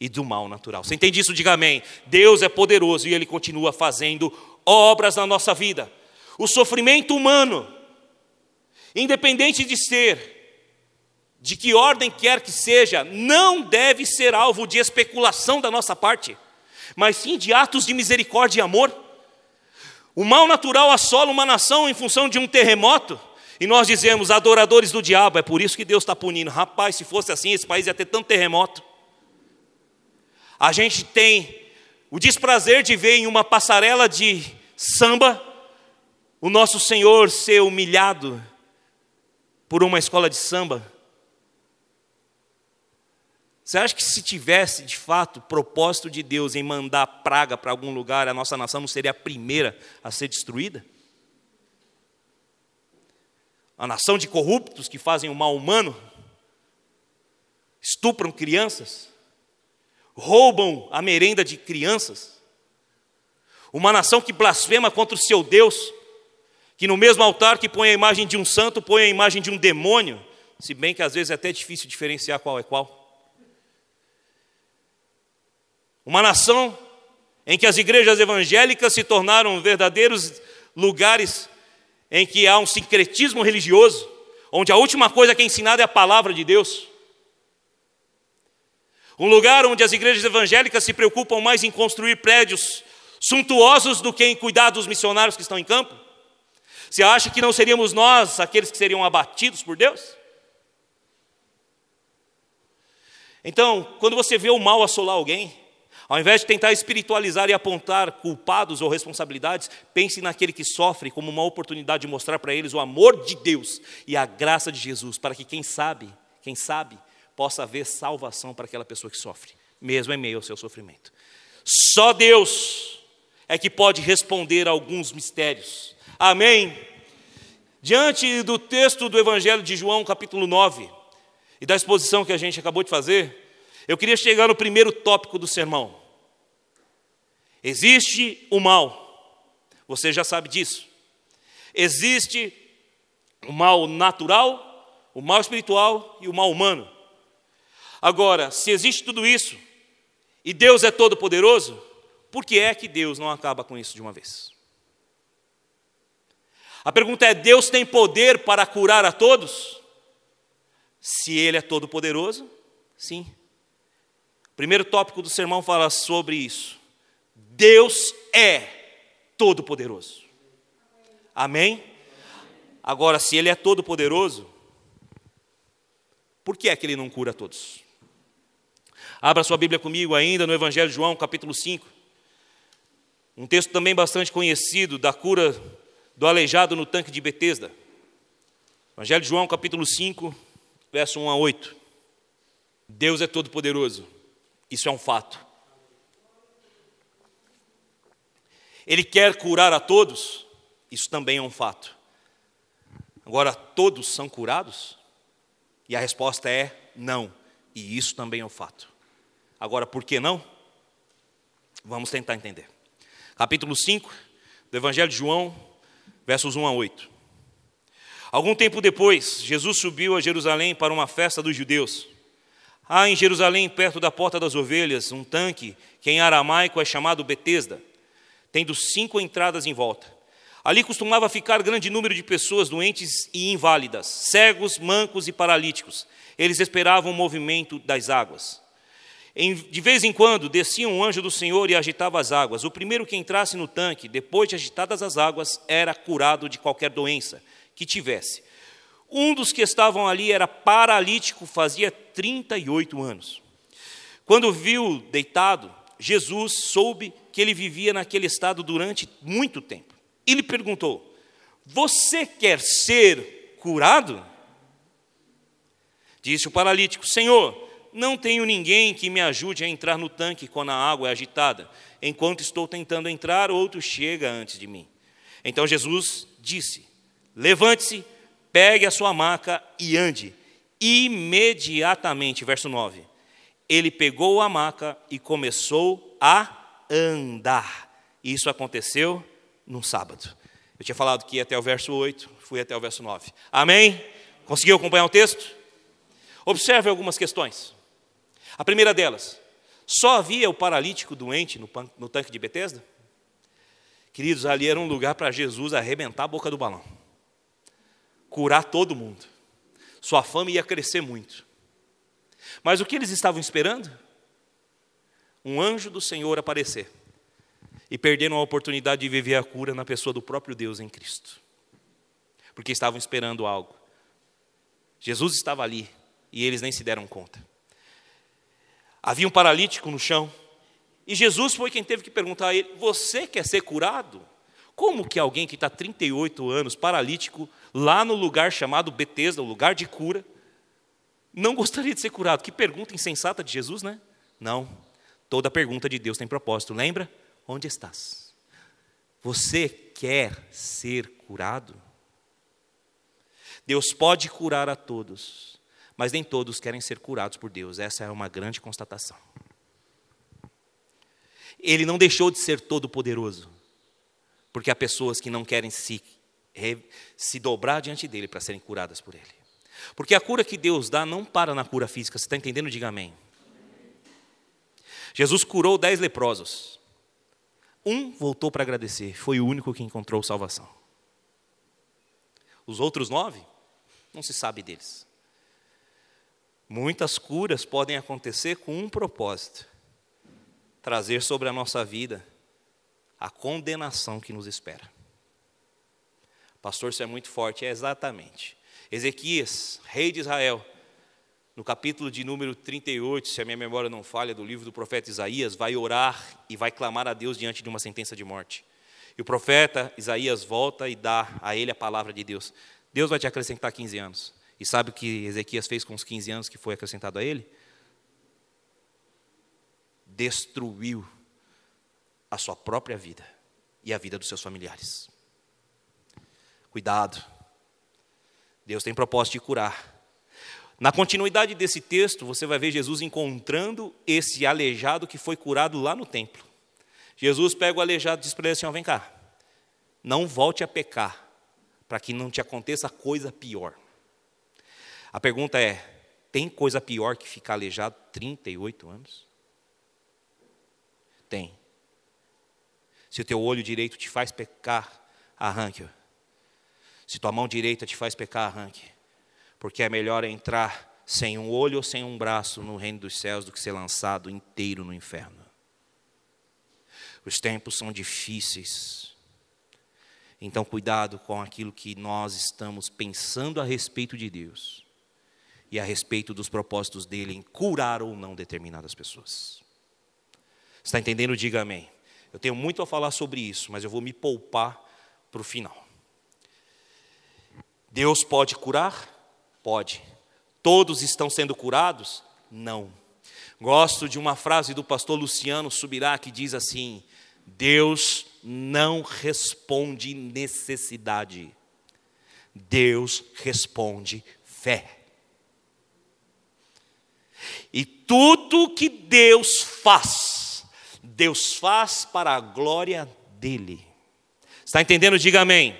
e do mal natural. Você entende isso? Diga amém. Deus é poderoso e Ele continua fazendo obras na nossa vida. O sofrimento humano, independente de ser de que ordem quer que seja, não deve ser alvo de especulação da nossa parte, mas sim de atos de misericórdia e amor. O mal natural assola uma nação em função de um terremoto, e nós dizemos, adoradores do diabo, é por isso que Deus está punindo. Rapaz, se fosse assim, esse país ia ter tanto terremoto. A gente tem o desprazer de ver em uma passarela de samba o nosso Senhor ser humilhado por uma escola de samba. Você acha que se tivesse, de fato, propósito de Deus em mandar praga para algum lugar, a nossa nação não seria a primeira a ser destruída? A nação de corruptos que fazem o mal humano, estupram crianças, roubam a merenda de crianças, uma nação que blasfema contra o seu Deus, que no mesmo altar que põe a imagem de um santo, põe a imagem de um demônio, se bem que às vezes é até difícil diferenciar qual é qual. Uma nação em que as igrejas evangélicas se tornaram verdadeiros lugares em que há um sincretismo religioso, onde a última coisa que é ensinada é a palavra de Deus. Um lugar onde as igrejas evangélicas se preocupam mais em construir prédios suntuosos do que em cuidar dos missionários que estão em campo. Você acha que não seríamos nós aqueles que seriam abatidos por Deus? Então, quando você vê o mal assolar alguém, ao invés de tentar espiritualizar e apontar culpados ou responsabilidades, pense naquele que sofre como uma oportunidade de mostrar para eles o amor de Deus e a graça de Jesus, para que quem sabe, quem sabe, possa haver salvação para aquela pessoa que sofre, mesmo em meio ao seu sofrimento. Só Deus é que pode responder a alguns mistérios. Amém? Diante do texto do Evangelho de João, capítulo 9, e da exposição que a gente acabou de fazer, eu queria chegar no primeiro tópico do sermão. Existe o mal, você já sabe disso. Existe o mal natural, o mal espiritual e o mal humano. Agora, se existe tudo isso, e Deus é todo-poderoso, por que é que Deus não acaba com isso de uma vez? A pergunta é: Deus tem poder para curar a todos? Se Ele é todo-poderoso, sim. Primeiro tópico do sermão fala sobre isso. Deus é todo-poderoso. Amém? Agora, se Ele é todo-poderoso, por que é que Ele não cura todos? Abra sua Bíblia comigo ainda no Evangelho de João, capítulo 5. Um texto também bastante conhecido da cura do aleijado no tanque de Betesda. Evangelho de João, capítulo 5, verso 1 a 8. Deus é todo poderoso. Isso é um fato. Ele quer curar a todos. Isso também é um fato. Agora, todos são curados? E a resposta é não. E isso também é um fato. Agora, por que não? Vamos tentar entender. Capítulo 5 do Evangelho de João, versos 1 a 8. Algum tempo depois, Jesus subiu a Jerusalém para uma festa dos judeus. Há em Jerusalém, perto da porta das ovelhas, um tanque que em aramaico é chamado Betesda, tendo cinco entradas em volta. Ali costumava ficar grande número de pessoas doentes e inválidas, cegos, mancos e paralíticos. Eles esperavam o movimento das águas. De vez em quando descia um anjo do Senhor e agitava as águas. O primeiro que entrasse no tanque, depois de agitadas as águas, era curado de qualquer doença que tivesse. Um dos que estavam ali era paralítico, fazia 38 anos. Quando viu deitado, Jesus soube que ele vivia naquele estado durante muito tempo. E lhe perguntou: Você quer ser curado? Disse o paralítico: Senhor, não tenho ninguém que me ajude a entrar no tanque quando a água é agitada. Enquanto estou tentando entrar, outro chega antes de mim. Então Jesus disse: Levante-se, pegue a sua maca e ande. Imediatamente, verso 9. Ele pegou a maca e começou a andar. Isso aconteceu num sábado. Eu tinha falado que ia até o verso 8, fui até o verso 9. Amém? Conseguiu acompanhar o texto? Observe algumas questões. A primeira delas, só havia o paralítico doente no, no tanque de Betesda? Queridos, ali era um lugar para Jesus arrebentar a boca do balão, curar todo mundo. Sua fama ia crescer muito. Mas o que eles estavam esperando? Um anjo do Senhor aparecer. e perderam a oportunidade de viver a cura na pessoa do próprio Deus em Cristo, porque estavam esperando algo. Jesus estava ali e eles nem se deram conta. Havia um paralítico no chão e Jesus foi quem teve que perguntar a ele: Você quer ser curado? Como que alguém que está 38 anos, paralítico, lá no lugar chamado Betesda, o lugar de cura, não gostaria de ser curado? Que pergunta insensata de Jesus, né? Não. Toda pergunta de Deus tem propósito. Lembra? Onde estás? Você quer ser curado? Deus pode curar a todos, mas nem todos querem ser curados por Deus. Essa é uma grande constatação. Ele não deixou de ser todo-poderoso, porque há pessoas que não querem se, se dobrar diante dele para serem curadas por ele. Porque a cura que Deus dá não para na cura física, você está entendendo? Diga amém. Jesus curou dez leprosos. Um voltou para agradecer, foi o único que encontrou salvação. Os outros nove, não se sabe deles. Muitas curas podem acontecer com um propósito: trazer sobre a nossa vida a condenação que nos espera. Pastor, isso é muito forte, é exatamente. Ezequias, rei de Israel, no capítulo de número 38, se a minha memória não falha, do livro do profeta Isaías, vai orar e vai clamar a Deus diante de uma sentença de morte. E o profeta Isaías volta e dá a ele a palavra de Deus. Deus vai te acrescentar 15 anos. E sabe o que Ezequias fez com os 15 anos que foi acrescentado a ele? destruiu a sua própria vida e a vida dos seus familiares. Cuidado. Deus tem propósito de curar. Na continuidade desse texto, você vai ver Jesus encontrando esse aleijado que foi curado lá no templo. Jesus pega o aleijado e diz para ele assim: ó, vem cá, não volte a pecar, para que não te aconteça coisa pior. A pergunta é: tem coisa pior que ficar aleijado 38 anos? Tem. Se o teu olho direito te faz pecar, arranque-o. Se tua mão direita te faz pecar, arranque. Porque é melhor entrar sem um olho ou sem um braço no reino dos céus do que ser lançado inteiro no inferno. Os tempos são difíceis. Então, cuidado com aquilo que nós estamos pensando a respeito de Deus e a respeito dos propósitos dele em curar ou não determinadas pessoas. Está entendendo? Diga amém. Eu tenho muito a falar sobre isso, mas eu vou me poupar para o final. Deus pode curar? Pode. Todos estão sendo curados? Não. Gosto de uma frase do pastor Luciano Subirá que diz assim: Deus não responde necessidade, Deus responde fé. E tudo que Deus faz, Deus faz para a glória dele. Está entendendo? Diga amém.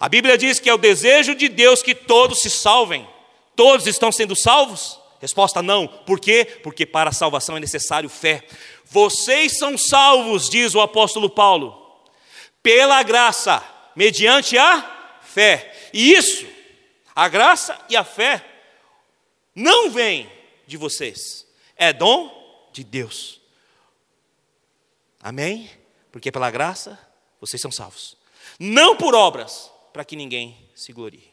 A Bíblia diz que é o desejo de Deus que todos se salvem. Todos estão sendo salvos? Resposta não. Por quê? Porque para a salvação é necessário fé. Vocês são salvos, diz o apóstolo Paulo, pela graça, mediante a fé. E isso, a graça e a fé, não vem de vocês, é dom de Deus. Amém? Porque pela graça vocês são salvos. Não por obras, para que ninguém se glorie.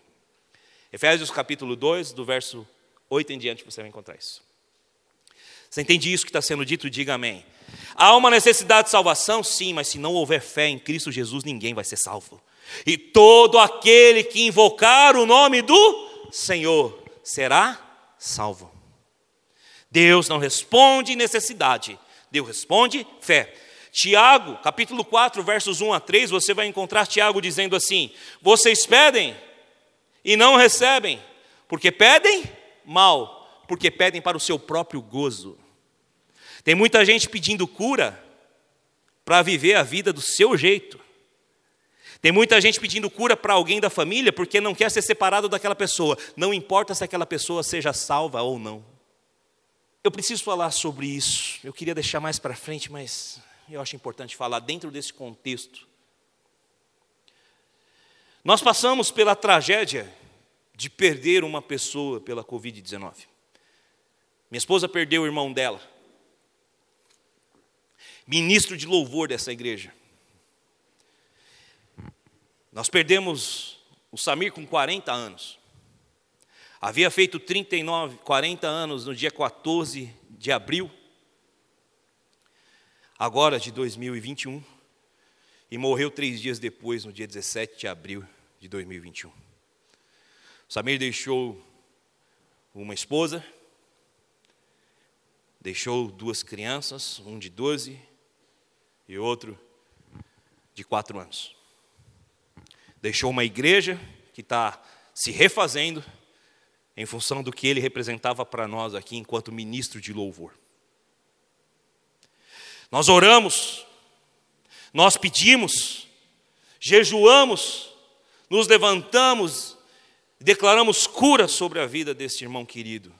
Efésios capítulo 2, do verso 8 em diante, você vai encontrar isso. Você entende isso que está sendo dito? Diga amém. Há uma necessidade de salvação? Sim, mas se não houver fé em Cristo Jesus, ninguém vai ser salvo. E todo aquele que invocar o nome do Senhor será salvo. Deus não responde necessidade, Deus responde fé. Tiago, capítulo 4, versos 1 a 3, você vai encontrar Tiago dizendo assim: Vocês pedem e não recebem, porque pedem mal, porque pedem para o seu próprio gozo. Tem muita gente pedindo cura para viver a vida do seu jeito. Tem muita gente pedindo cura para alguém da família porque não quer ser separado daquela pessoa, não importa se aquela pessoa seja salva ou não. Eu preciso falar sobre isso. Eu queria deixar mais para frente, mas eu acho importante falar dentro desse contexto. Nós passamos pela tragédia de perder uma pessoa pela Covid-19. Minha esposa perdeu o irmão dela. ministro de louvor dessa igreja. Nós perdemos o Samir com 40 anos. Havia feito 39, 40 anos no dia 14 de abril, agora de 2021, e morreu três dias depois, no dia 17 de abril de 2021. Samir deixou uma esposa, deixou duas crianças, um de 12 e outro de 4 anos. Deixou uma igreja que está se refazendo em função do que ele representava para nós aqui enquanto ministro de louvor. Nós oramos, nós pedimos, jejuamos, nos levantamos, declaramos cura sobre a vida desse irmão querido,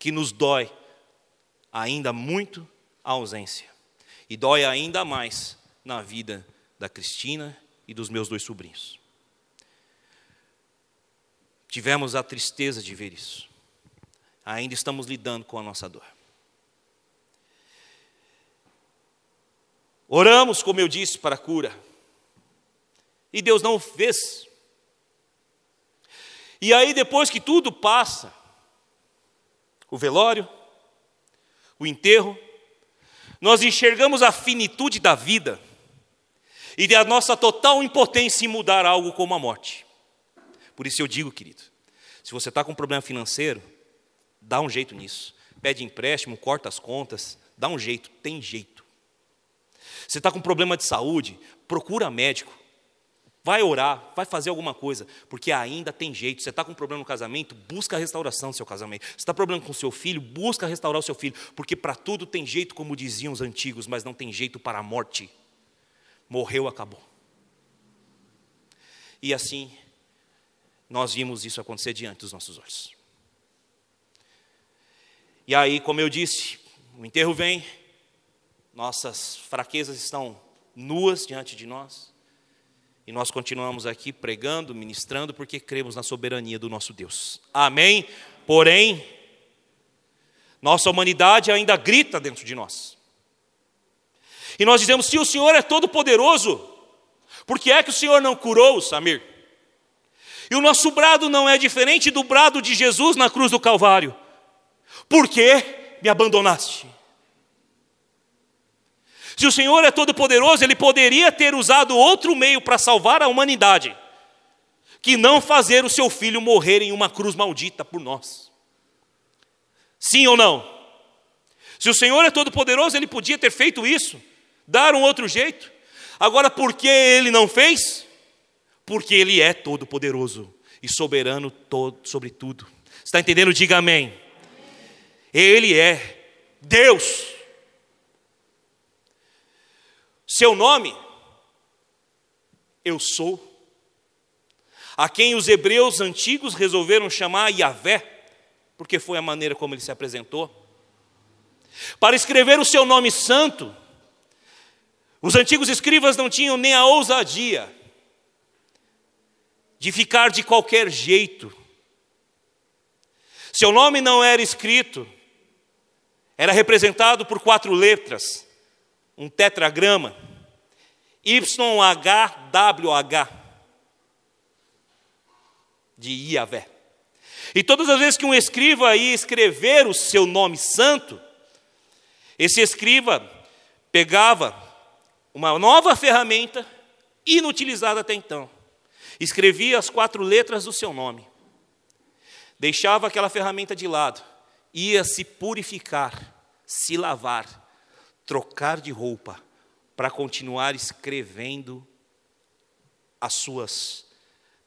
que nos dói ainda muito a ausência, e dói ainda mais na vida da Cristina e dos meus dois sobrinhos. Tivemos a tristeza de ver isso. Ainda estamos lidando com a nossa dor. Oramos, como eu disse, para a cura. E Deus não fez. E aí, depois que tudo passa, o velório, o enterro, nós enxergamos a finitude da vida e a nossa total impotência em mudar algo como a morte. Por isso eu digo, querido, se você está com um problema financeiro, dá um jeito nisso. Pede empréstimo, corta as contas, dá um jeito, tem jeito. Você está com problema de saúde, procura médico. Vai orar, vai fazer alguma coisa, porque ainda tem jeito. Você está com problema no casamento, busca a restauração do seu casamento. Você está com problema com seu filho, busca restaurar o seu filho, porque para tudo tem jeito, como diziam os antigos, mas não tem jeito para a morte. Morreu, acabou. E assim nós vimos isso acontecer diante dos nossos olhos. E aí, como eu disse, o enterro vem, nossas fraquezas estão nuas diante de nós, e nós continuamos aqui pregando, ministrando, porque cremos na soberania do nosso Deus. Amém? Porém, nossa humanidade ainda grita dentro de nós. E nós dizemos: se o Senhor é todo-poderoso, por que é que o Senhor não curou Samir? E o nosso brado não é diferente do brado de Jesus na cruz do Calvário. Por que me abandonaste? Se o Senhor é todo-poderoso, Ele poderia ter usado outro meio para salvar a humanidade, que não fazer o seu filho morrer em uma cruz maldita por nós. Sim ou não? Se o Senhor é todo-poderoso, Ele podia ter feito isso, dar um outro jeito. Agora, por que Ele não fez? porque Ele é todo-poderoso e soberano todo, sobre tudo. Está entendendo? Diga amém. Ele é Deus. Seu nome, eu sou. A quem os hebreus antigos resolveram chamar Yahvé, porque foi a maneira como ele se apresentou. Para escrever o seu nome santo, os antigos escribas não tinham nem a ousadia de ficar de qualquer jeito. Seu nome não era escrito, era representado por quatro letras, um tetragrama, YHWH, de Iavé. E todas as vezes que um escriba ia escrever o seu nome santo, esse escriba pegava uma nova ferramenta, inutilizada até então, escrevia as quatro letras do seu nome, deixava aquela ferramenta de lado, ia se purificar, se lavar, trocar de roupa, para continuar escrevendo as suas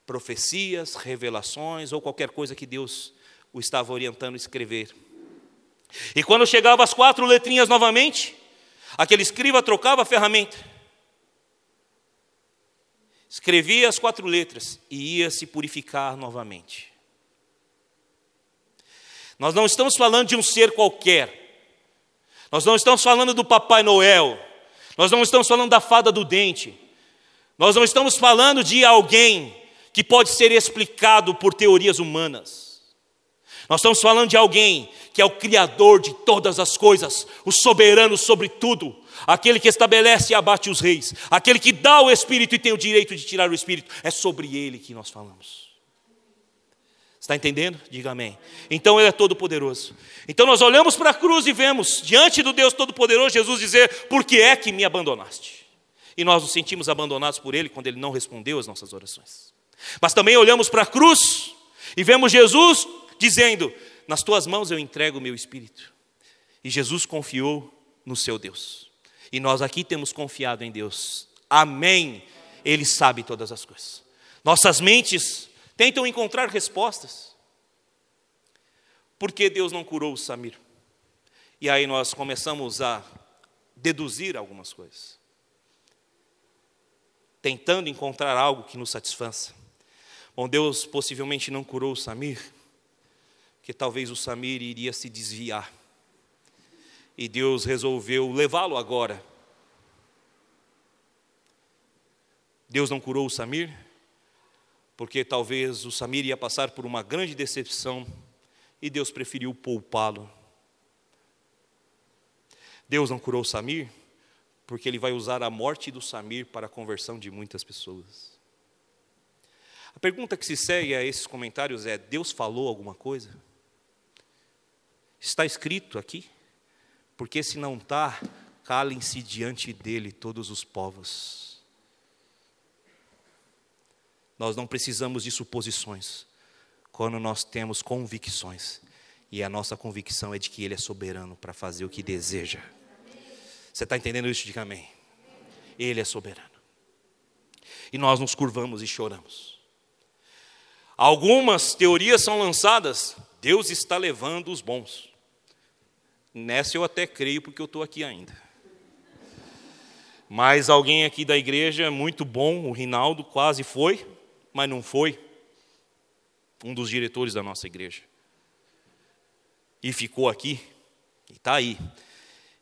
profecias, revelações ou qualquer coisa que Deus o estava orientando a escrever. E quando chegava as quatro letrinhas novamente, aquele escriba trocava a ferramenta escrevia as quatro letras e ia se purificar novamente. Nós não estamos falando de um ser qualquer. Nós não estamos falando do Papai Noel. Nós não estamos falando da fada do dente. Nós não estamos falando de alguém que pode ser explicado por teorias humanas. Nós estamos falando de alguém que é o Criador de todas as coisas, o soberano sobre tudo, aquele que estabelece e abate os reis, aquele que dá o Espírito e tem o direito de tirar o Espírito. É sobre ele que nós falamos. Está entendendo? Diga amém. Então ele é todo-poderoso. Então nós olhamos para a cruz e vemos, diante do Deus Todo-Poderoso, Jesus dizer: Por que é que me abandonaste? E nós nos sentimos abandonados por Ele quando Ele não respondeu às nossas orações. Mas também olhamos para a cruz e vemos Jesus dizendo: Nas tuas mãos eu entrego o meu espírito. E Jesus confiou no seu Deus. E nós aqui temos confiado em Deus. Amém. Ele sabe todas as coisas. Nossas mentes tentam encontrar respostas. Por que Deus não curou o Samir? E aí nós começamos a deduzir algumas coisas, tentando encontrar algo que nos satisfaça. Bom, Deus possivelmente não curou o Samir, porque talvez o Samir iria se desviar. E Deus resolveu levá-lo agora. Deus não curou o Samir, porque talvez o Samir ia passar por uma grande decepção e Deus preferiu poupá-lo. Deus não curou o Samir, porque ele vai usar a morte do Samir para a conversão de muitas pessoas. A pergunta que se segue a esses comentários é: Deus falou alguma coisa? Está escrito aqui? Porque se não está, calem-se diante dele todos os povos. Nós não precisamos de suposições, quando nós temos convicções, e a nossa convicção é de que Ele é soberano para fazer o que deseja. Você está entendendo isso? Diga amém. Ele é soberano. E nós nos curvamos e choramos. Algumas teorias são lançadas, Deus está levando os bons. Nessa eu até creio, porque eu estou aqui ainda. Mas alguém aqui da igreja, muito bom, o Rinaldo, quase foi, mas não foi. Um dos diretores da nossa igreja. E ficou aqui, e está aí.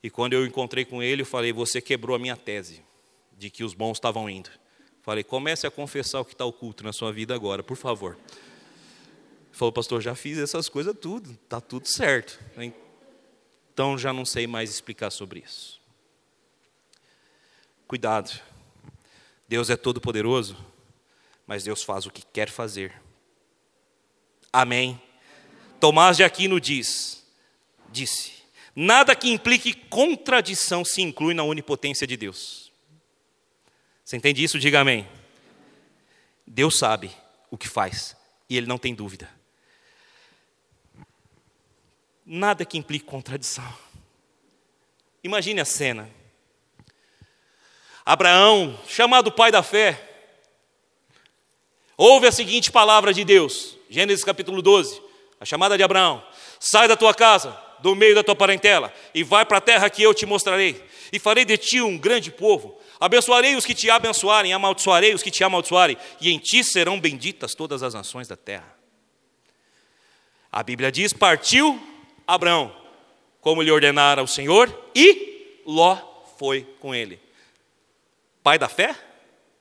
E quando eu encontrei com ele, eu falei: Você quebrou a minha tese de que os bons estavam indo. Falei: Comece a confessar o que está oculto na sua vida agora, por favor. Ele falou, pastor, já fiz essas coisas tudo, está tudo certo então já não sei mais explicar sobre isso. Cuidado, Deus é todo-poderoso, mas Deus faz o que quer fazer. Amém. Tomás de Aquino diz, disse, nada que implique contradição se inclui na onipotência de Deus. Você entende isso? Diga amém. Deus sabe o que faz e ele não tem dúvida nada que implique contradição. Imagine a cena. Abraão, chamado pai da fé, ouve a seguinte palavra de Deus, Gênesis capítulo 12, a chamada de Abraão: sai da tua casa, do meio da tua parentela, e vai para a terra que eu te mostrarei, e farei de ti um grande povo. Abençoarei os que te abençoarem, amaldiçoarei os que te amaldiçoarem, e em ti serão benditas todas as nações da terra. A Bíblia diz: partiu Abraão, como lhe ordenara o Senhor, e Ló foi com ele. Pai da fé?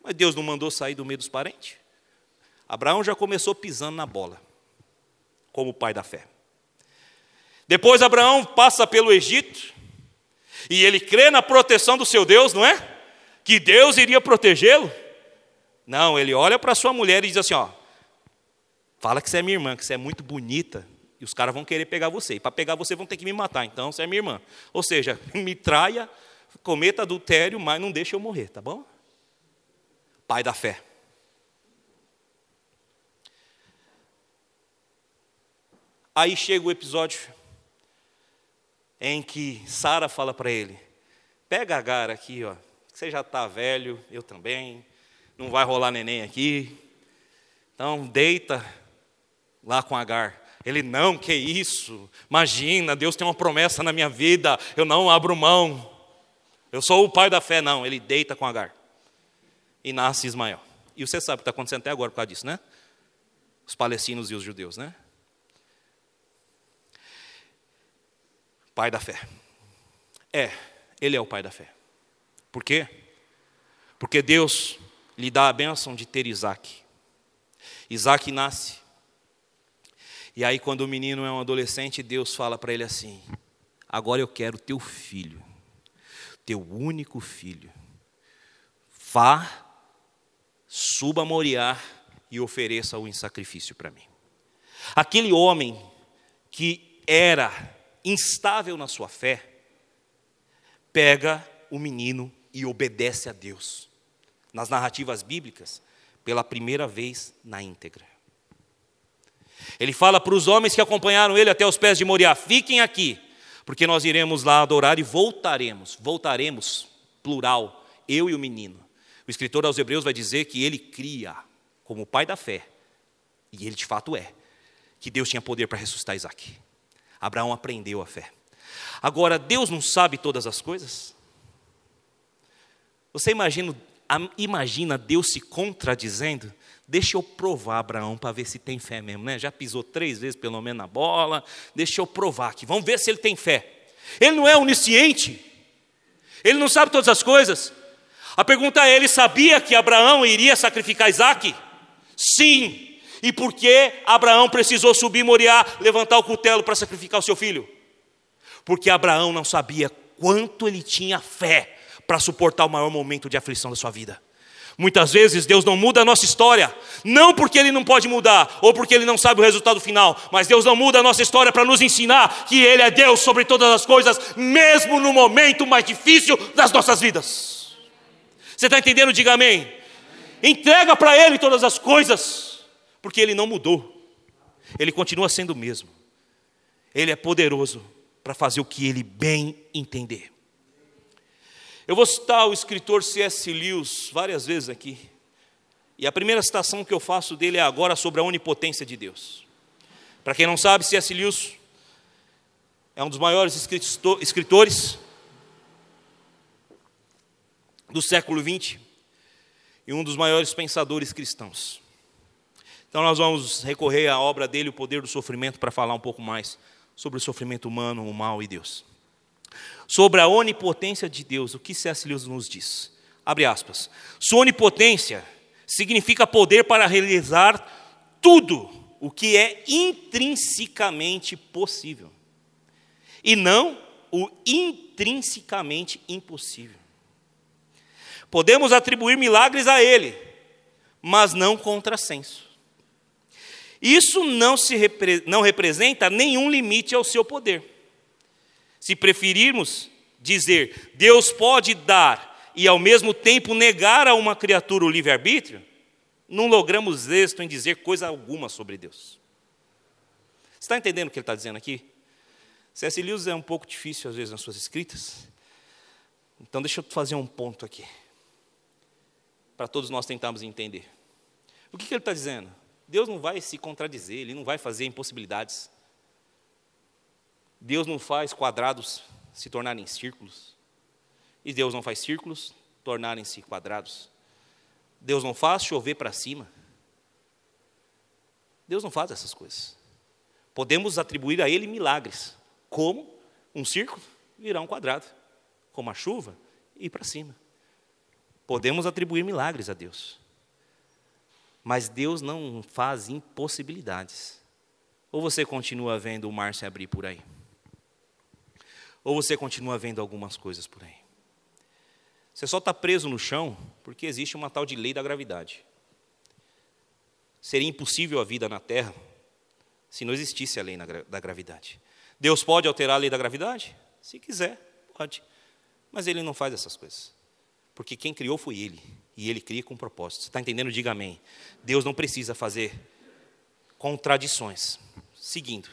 Mas Deus não mandou sair do meio dos parentes? Abraão já começou pisando na bola, como pai da fé. Depois Abraão passa pelo Egito, e ele crê na proteção do seu Deus, não é? Que Deus iria protegê-lo. Não, ele olha para sua mulher e diz assim: ó, fala que você é minha irmã, que você é muito bonita, e os caras vão querer pegar você. E para pegar você vão ter que me matar. Então você é minha irmã. Ou seja, me traia, cometa adultério, mas não deixa eu morrer, tá bom? Pai da fé. Aí chega o episódio em que Sara fala para ele: pega a Agar aqui, ó, você já está velho, eu também, não vai rolar neném aqui. Então deita lá com Agar. Ele, não, que isso? Imagina, Deus tem uma promessa na minha vida, eu não abro mão. Eu sou o pai da fé, não. Ele deita com Agar. E nasce Ismael. E você sabe o que está acontecendo até agora por causa disso, né? Os palestinos e os judeus, né? Pai da fé. É, ele é o pai da fé. Por quê? Porque Deus lhe dá a bênção de ter Isaac. Isaac nasce E aí, quando o menino é um adolescente, Deus fala para ele assim: Agora eu quero teu filho, teu único filho. Vá, suba a Moriá e ofereça-o em sacrifício para mim. Aquele homem que era instável na sua fé, pega o menino e obedece a Deus. Nas narrativas bíblicas, pela primeira vez na íntegra. Ele fala para os homens que acompanharam ele até os pés de Moriá: fiquem aqui, porque nós iremos lá adorar e voltaremos. Voltaremos, plural, eu e o menino. O escritor aos Hebreus vai dizer que ele cria como pai da fé, e ele de fato é, que Deus tinha poder para ressuscitar Isaac. Abraão aprendeu a fé. Agora, Deus não sabe todas as coisas? Você imagina, imagina Deus se contradizendo? Deixa eu provar Abraão para ver se tem fé mesmo, né? Já pisou três vezes pelo menos na bola, deixa eu provar aqui, vamos ver se ele tem fé. Ele não é onisciente, ele não sabe todas as coisas. A pergunta é: ele sabia que Abraão iria sacrificar Isaac? Sim. E por que Abraão precisou subir Moriá, levantar o cutelo para sacrificar o seu filho? Porque Abraão não sabia quanto ele tinha fé para suportar o maior momento de aflição da sua vida. Muitas vezes Deus não muda a nossa história, não porque Ele não pode mudar, ou porque Ele não sabe o resultado final, mas Deus não muda a nossa história para nos ensinar que Ele é Deus sobre todas as coisas, mesmo no momento mais difícil das nossas vidas. Você está entendendo? Diga amém. Entrega para Ele todas as coisas, porque Ele não mudou, Ele continua sendo o mesmo, Ele é poderoso para fazer o que Ele bem entender. Eu vou citar o escritor C.S. Lewis várias vezes aqui, e a primeira citação que eu faço dele é agora sobre a onipotência de Deus. Para quem não sabe, C.S. Lewis é um dos maiores escritores do século XX e um dos maiores pensadores cristãos. Então, nós vamos recorrer à obra dele, O Poder do Sofrimento, para falar um pouco mais sobre o sofrimento humano, o mal e Deus. Sobre a onipotência de Deus, o que C.S. Lewis nos diz? Abre aspas. Sua onipotência significa poder para realizar tudo o que é intrinsecamente possível, e não o intrinsecamente impossível. Podemos atribuir milagres a Ele, mas não contrassenso. Isso não, se repre não representa nenhum limite ao seu poder. Se preferirmos dizer Deus pode dar e ao mesmo tempo negar a uma criatura o livre-arbítrio, não logramos êxito em dizer coisa alguma sobre Deus. Você está entendendo o que ele está dizendo aqui? C.S. Lewis é um pouco difícil às vezes nas suas escritas, então deixa eu fazer um ponto aqui para todos nós tentarmos entender. O que, que ele está dizendo? Deus não vai se contradizer, Ele não vai fazer impossibilidades. Deus não faz quadrados se tornarem círculos. E Deus não faz círculos tornarem-se quadrados. Deus não faz chover para cima. Deus não faz essas coisas. Podemos atribuir a Ele milagres, como um círculo virar um quadrado, como a chuva ir para cima. Podemos atribuir milagres a Deus. Mas Deus não faz impossibilidades. Ou você continua vendo o mar se abrir por aí? Ou você continua vendo algumas coisas por aí? Você só está preso no chão porque existe uma tal de lei da gravidade. Seria impossível a vida na Terra se não existisse a lei da gravidade. Deus pode alterar a lei da gravidade? Se quiser, pode. Mas Ele não faz essas coisas. Porque quem criou foi Ele. E Ele cria com propósito. Você está entendendo? Diga amém. Deus não precisa fazer contradições. Seguindo.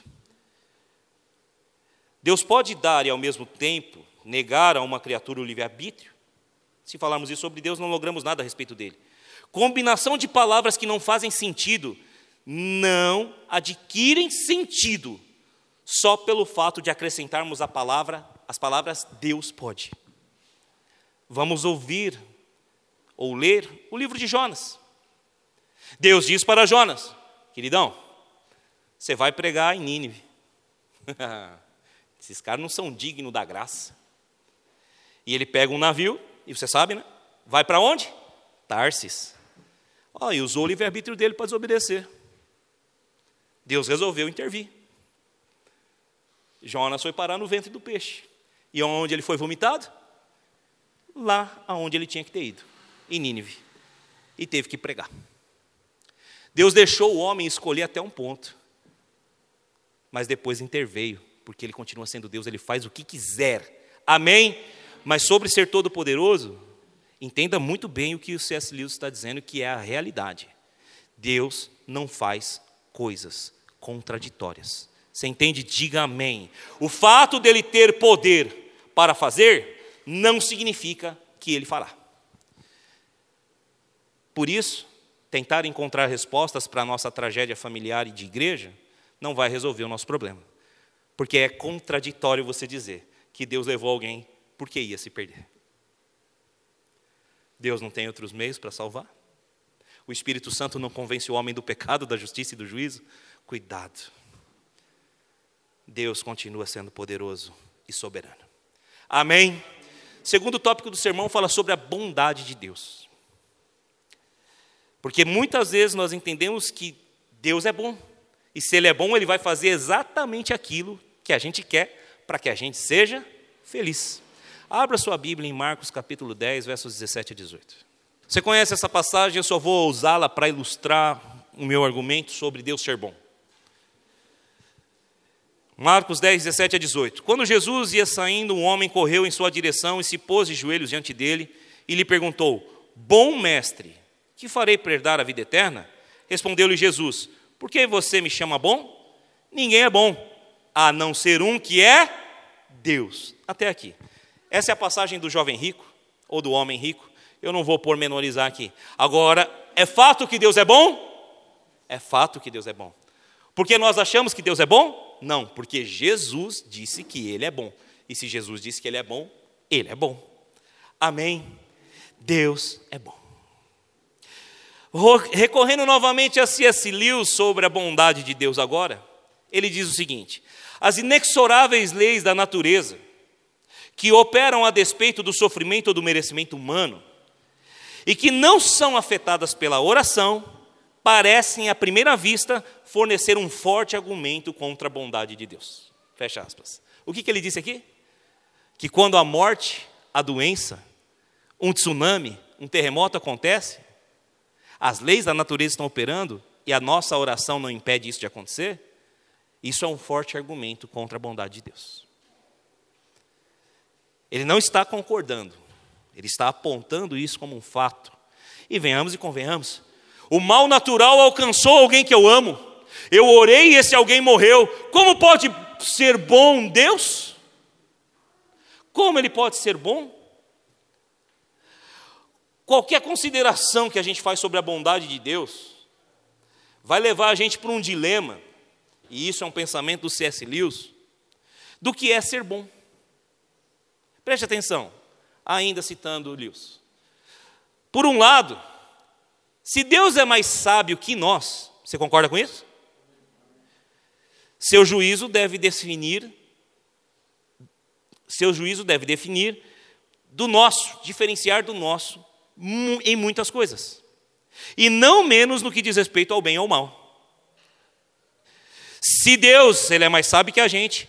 Deus pode dar e ao mesmo tempo negar a uma criatura o livre-arbítrio? Se falarmos isso sobre Deus, não logramos nada a respeito dele. Combinação de palavras que não fazem sentido não adquirem sentido só pelo fato de acrescentarmos a palavra, as palavras Deus pode vamos ouvir ou ler o livro de Jonas. Deus diz para Jonas: queridão, você vai pregar em Nínive. Esses caras não são dignos da graça. E ele pega um navio, e você sabe, né? Vai para onde? Tarsis. Oh, e usou o livre-arbítrio dele para desobedecer. Deus resolveu intervir. Jonas foi parar no ventre do peixe. E onde ele foi vomitado? Lá aonde ele tinha que ter ido, em Nínive. E teve que pregar. Deus deixou o homem escolher até um ponto. Mas depois interveio, porque ele continua sendo Deus, ele faz o que quiser. Amém? Mas sobre ser todo-poderoso, entenda muito bem o que o C.S. Lewis está dizendo, que é a realidade. Deus não faz coisas contraditórias. Você entende? Diga amém. O fato dele ter poder para fazer não significa que ele fará. Por isso, tentar encontrar respostas para a nossa tragédia familiar e de igreja não vai resolver o nosso problema. Porque é contraditório você dizer que Deus levou alguém porque ia se perder. Deus não tem outros meios para salvar? O Espírito Santo não convence o homem do pecado, da justiça e do juízo? Cuidado. Deus continua sendo poderoso e soberano. Amém? Segundo tópico do sermão fala sobre a bondade de Deus. Porque muitas vezes nós entendemos que Deus é bom. E se Ele é bom, Ele vai fazer exatamente aquilo que a gente quer para que a gente seja feliz. Abra sua Bíblia em Marcos capítulo 10, versos 17 a 18. Você conhece essa passagem, eu só vou usá-la para ilustrar o meu argumento sobre Deus ser bom. Marcos 10, 17 a 18. Quando Jesus ia saindo, um homem correu em sua direção e se pôs de joelhos diante dele e lhe perguntou: Bom mestre, que farei para herdar a vida eterna? Respondeu-lhe Jesus: Por que você me chama bom? Ninguém é bom, a não ser um que é Deus. Até aqui. Essa é a passagem do jovem rico, ou do homem rico. Eu não vou pormenorizar aqui. Agora, é fato que Deus é bom? É fato que Deus é bom. Porque nós achamos que Deus é bom? Não, porque Jesus disse que Ele é bom. E se Jesus disse que Ele é bom, Ele é bom. Amém? Deus é bom. Recorrendo novamente a C.S. Lewis sobre a bondade de Deus agora, ele diz o seguinte: as inexoráveis leis da natureza, que operam a despeito do sofrimento ou do merecimento humano, e que não são afetadas pela oração, parecem, à primeira vista, fornecer um forte argumento contra a bondade de Deus. Fecha aspas. O que, que ele disse aqui? Que quando a morte, a doença, um tsunami, um terremoto acontece, as leis da natureza estão operando e a nossa oração não impede isso de acontecer, isso é um forte argumento contra a bondade de Deus. Ele não está concordando, ele está apontando isso como um fato. E venhamos e convenhamos, o mal natural alcançou alguém que eu amo, eu orei e esse alguém morreu. Como pode ser bom Deus? Como ele pode ser bom? Qualquer consideração que a gente faz sobre a bondade de Deus vai levar a gente para um dilema, e isso é um pensamento do C.S. Lewis, do que é ser bom. Preste atenção, ainda citando Lewis. Por um lado, se Deus é mais sábio que nós, você concorda com isso? Seu juízo deve definir seu juízo deve definir do nosso, diferenciar do nosso em muitas coisas. E não menos no que diz respeito ao bem ou ao mal. Se Deus, ele é mais sábio que a gente,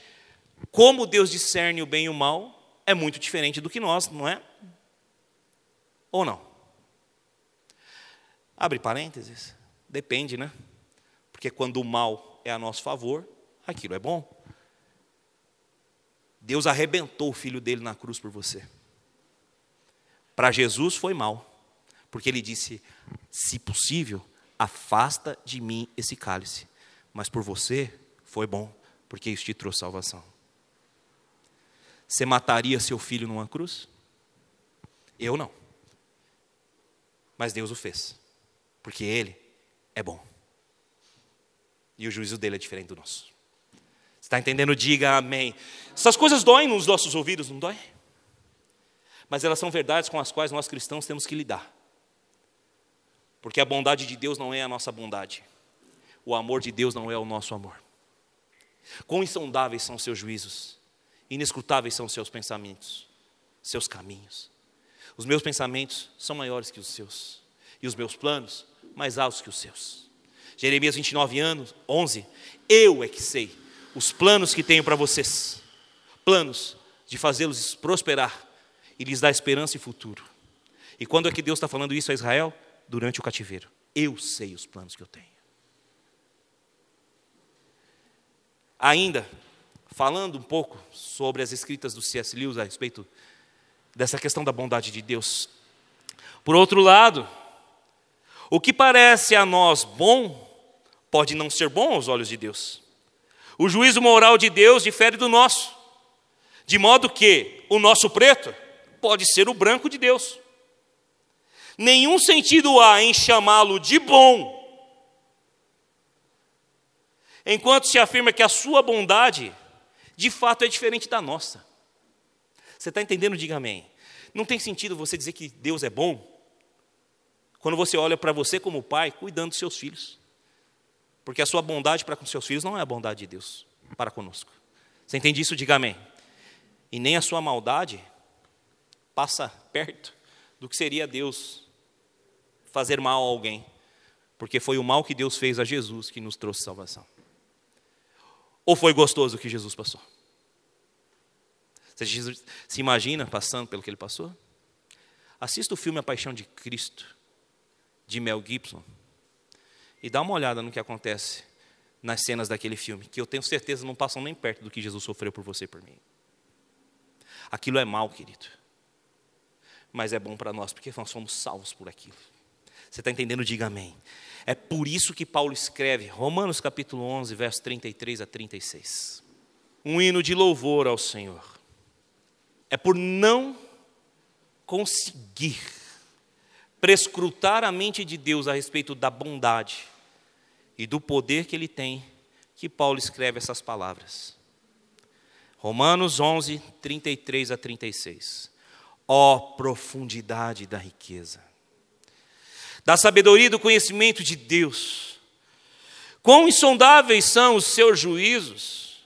como Deus discerne o bem e o mal, é muito diferente do que nós, não é? Ou não? Abre parênteses. Depende, né? Porque quando o mal é a nosso favor, aquilo é bom. Deus arrebentou o filho dele na cruz por você. Para Jesus foi mal, porque ele disse: se possível, afasta de mim esse cálice. Mas por você foi bom, porque isso te trouxe salvação. Você mataria seu filho numa cruz? Eu não. Mas Deus o fez, porque Ele é bom. E o juízo dele é diferente do nosso. Está entendendo? Diga amém. Essas coisas doem nos nossos ouvidos, não dói? Mas elas são verdades com as quais nós cristãos temos que lidar. Porque a bondade de Deus não é a nossa bondade. O amor de Deus não é o nosso amor. Quão insondáveis são seus juízos, inescrutáveis são seus pensamentos, seus caminhos. Os meus pensamentos são maiores que os seus, e os meus planos mais altos que os seus. Jeremias 29 anos, 11. Eu é que sei os planos que tenho para vocês. Planos de fazê-los prosperar e lhes dar esperança e futuro. E quando é que Deus está falando isso a Israel? Durante o cativeiro. Eu sei os planos que eu tenho. Ainda, falando um pouco sobre as escritas do C.S. Lewis a respeito dessa questão da bondade de Deus. Por outro lado, o que parece a nós bom, pode não ser bom aos olhos de Deus. O juízo moral de Deus difere do nosso, de modo que o nosso preto pode ser o branco de Deus. Nenhum sentido há em chamá-lo de bom, enquanto se afirma que a sua bondade, de fato, é diferente da nossa. Você está entendendo? Diga amém. Não tem sentido você dizer que Deus é bom quando você olha para você como pai cuidando dos seus filhos. Porque a sua bondade para com seus filhos não é a bondade de Deus para conosco. Você entende isso? Diga amém. E nem a sua maldade passa perto do que seria Deus fazer mal a alguém, porque foi o mal que Deus fez a Jesus que nos trouxe salvação. Ou foi gostoso o que Jesus passou? Você se imagina passando pelo que ele passou? Assista o filme A Paixão de Cristo, de Mel Gibson, e dá uma olhada no que acontece nas cenas daquele filme, que eu tenho certeza não passam nem perto do que Jesus sofreu por você e por mim. Aquilo é mal, querido. Mas é bom para nós, porque nós somos salvos por aquilo. Você está entendendo? Diga amém. É por isso que Paulo escreve, Romanos capítulo 11, versos 33 a 36. Um hino de louvor ao Senhor. É por não conseguir prescrutar a mente de Deus a respeito da bondade e do poder que ele tem, que Paulo escreve essas palavras. Romanos 11, 33 a 36. Ó profundidade da riqueza, da sabedoria e do conhecimento de Deus, quão insondáveis são os seus juízos,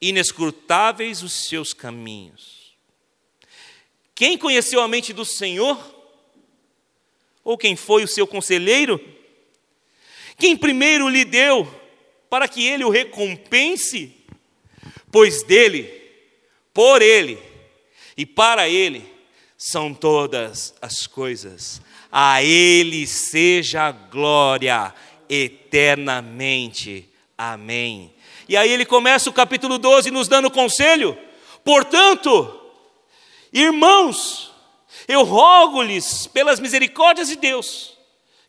inescrutáveis os seus caminhos. Quem conheceu a mente do Senhor? Ou quem foi o seu conselheiro? Quem primeiro lhe deu para que ele o recompense? Pois dele, por ele e para ele são todas as coisas. A ele seja glória eternamente. Amém. E aí ele começa o capítulo 12 nos dando conselho. Portanto, irmãos, eu rogo-lhes pelas misericórdias de Deus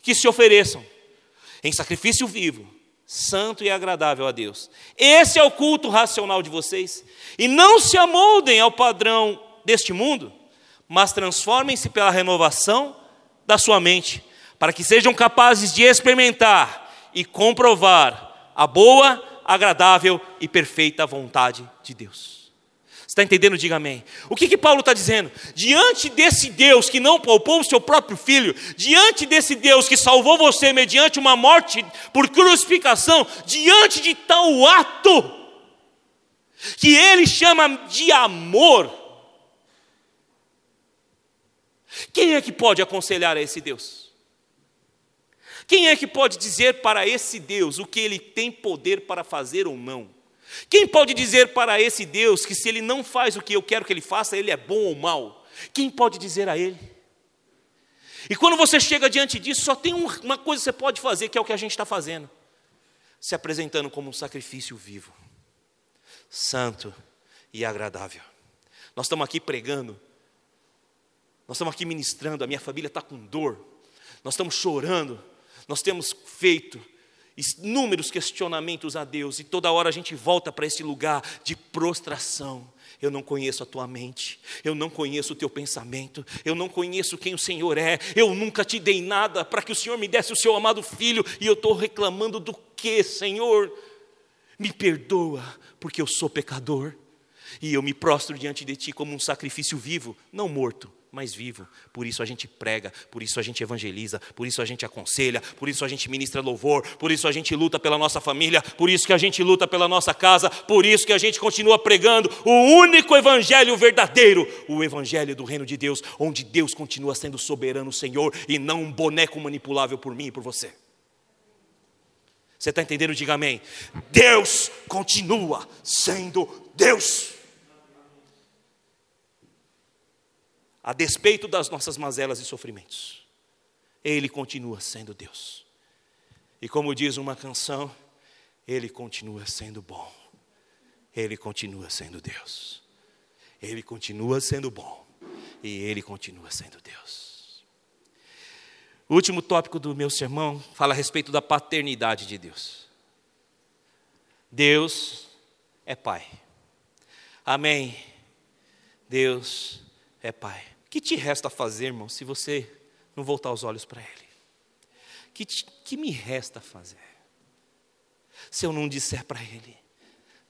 que se ofereçam em sacrifício vivo, santo e agradável a Deus. Esse é o culto racional de vocês. E não se amoldem ao padrão deste mundo, mas transformem-se pela renovação da sua mente, para que sejam capazes de experimentar e comprovar a boa, agradável e perfeita vontade de Deus está entendendo? Diga amém. O que, que Paulo está dizendo? Diante desse Deus que não poupou o seu próprio filho, diante desse Deus que salvou você mediante uma morte por crucificação, diante de tal ato, que ele chama de amor, quem é que pode aconselhar a esse Deus? Quem é que pode dizer para esse Deus o que ele tem poder para fazer ou não? Quem pode dizer para esse Deus que se ele não faz o que eu quero que ele faça, ele é bom ou mal? Quem pode dizer a ele? E quando você chega diante disso, só tem uma coisa que você pode fazer, que é o que a gente está fazendo: se apresentando como um sacrifício vivo, santo e agradável. Nós estamos aqui pregando, nós estamos aqui ministrando, a minha família está com dor, nós estamos chorando, nós temos feito inúmeros questionamentos a Deus, e toda hora a gente volta para esse lugar de prostração. Eu não conheço a tua mente, eu não conheço o teu pensamento, eu não conheço quem o Senhor é, eu nunca te dei nada para que o Senhor me desse o seu amado filho, e eu estou reclamando do que, Senhor? Me perdoa, porque eu sou pecador, e eu me prostro diante de ti como um sacrifício vivo, não morto, mas vivo. Por isso a gente prega, por isso a gente evangeliza, por isso a gente aconselha, por isso a gente ministra louvor, por isso a gente luta pela nossa família, por isso que a gente luta pela nossa casa, por isso que a gente continua pregando o único evangelho verdadeiro, o evangelho do reino de Deus, onde Deus continua sendo soberano Senhor e não um boneco manipulável por mim e por você. Você está entendendo? Diga amém. Deus continua sendo Deus. A despeito das nossas mazelas e sofrimentos, Ele continua sendo Deus. E como diz uma canção, Ele continua sendo bom. Ele continua sendo Deus. Ele continua sendo bom. E Ele continua sendo Deus. O último tópico do meu sermão fala a respeito da paternidade de Deus. Deus é Pai. Amém. Deus é Pai. Que te resta fazer, irmão, se você não voltar os olhos para Ele? Que, que me resta fazer? Se eu não disser para Ele,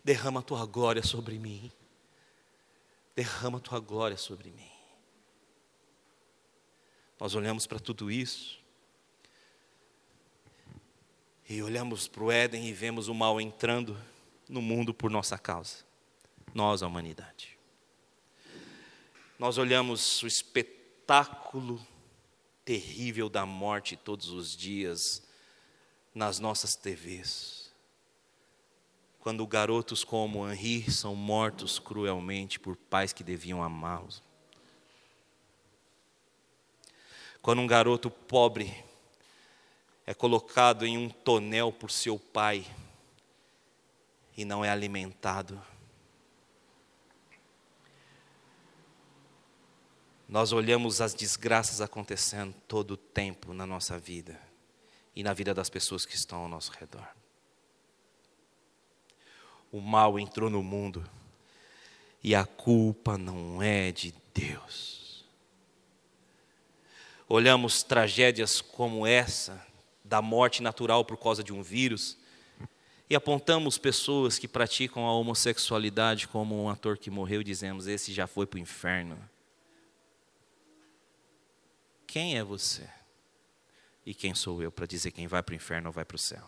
derrama a tua glória sobre mim. Derrama a tua glória sobre mim. Nós olhamos para tudo isso e olhamos para o Éden e vemos o mal entrando no mundo por nossa causa, nós, a humanidade. Nós olhamos o espetáculo terrível da morte todos os dias nas nossas TVs quando garotos como Henri são mortos cruelmente por pais que deviam amá-los. Quando um garoto pobre é colocado em um tonel por seu pai e não é alimentado. Nós olhamos as desgraças acontecendo todo o tempo na nossa vida e na vida das pessoas que estão ao nosso redor o mal entrou no mundo e a culpa não é de Deus. Olhamos tragédias como essa, da morte natural por causa de um vírus, e apontamos pessoas que praticam a homossexualidade como um ator que morreu e dizemos: esse já foi para o inferno. Quem é você? E quem sou eu para dizer quem vai para o inferno ou vai para o céu?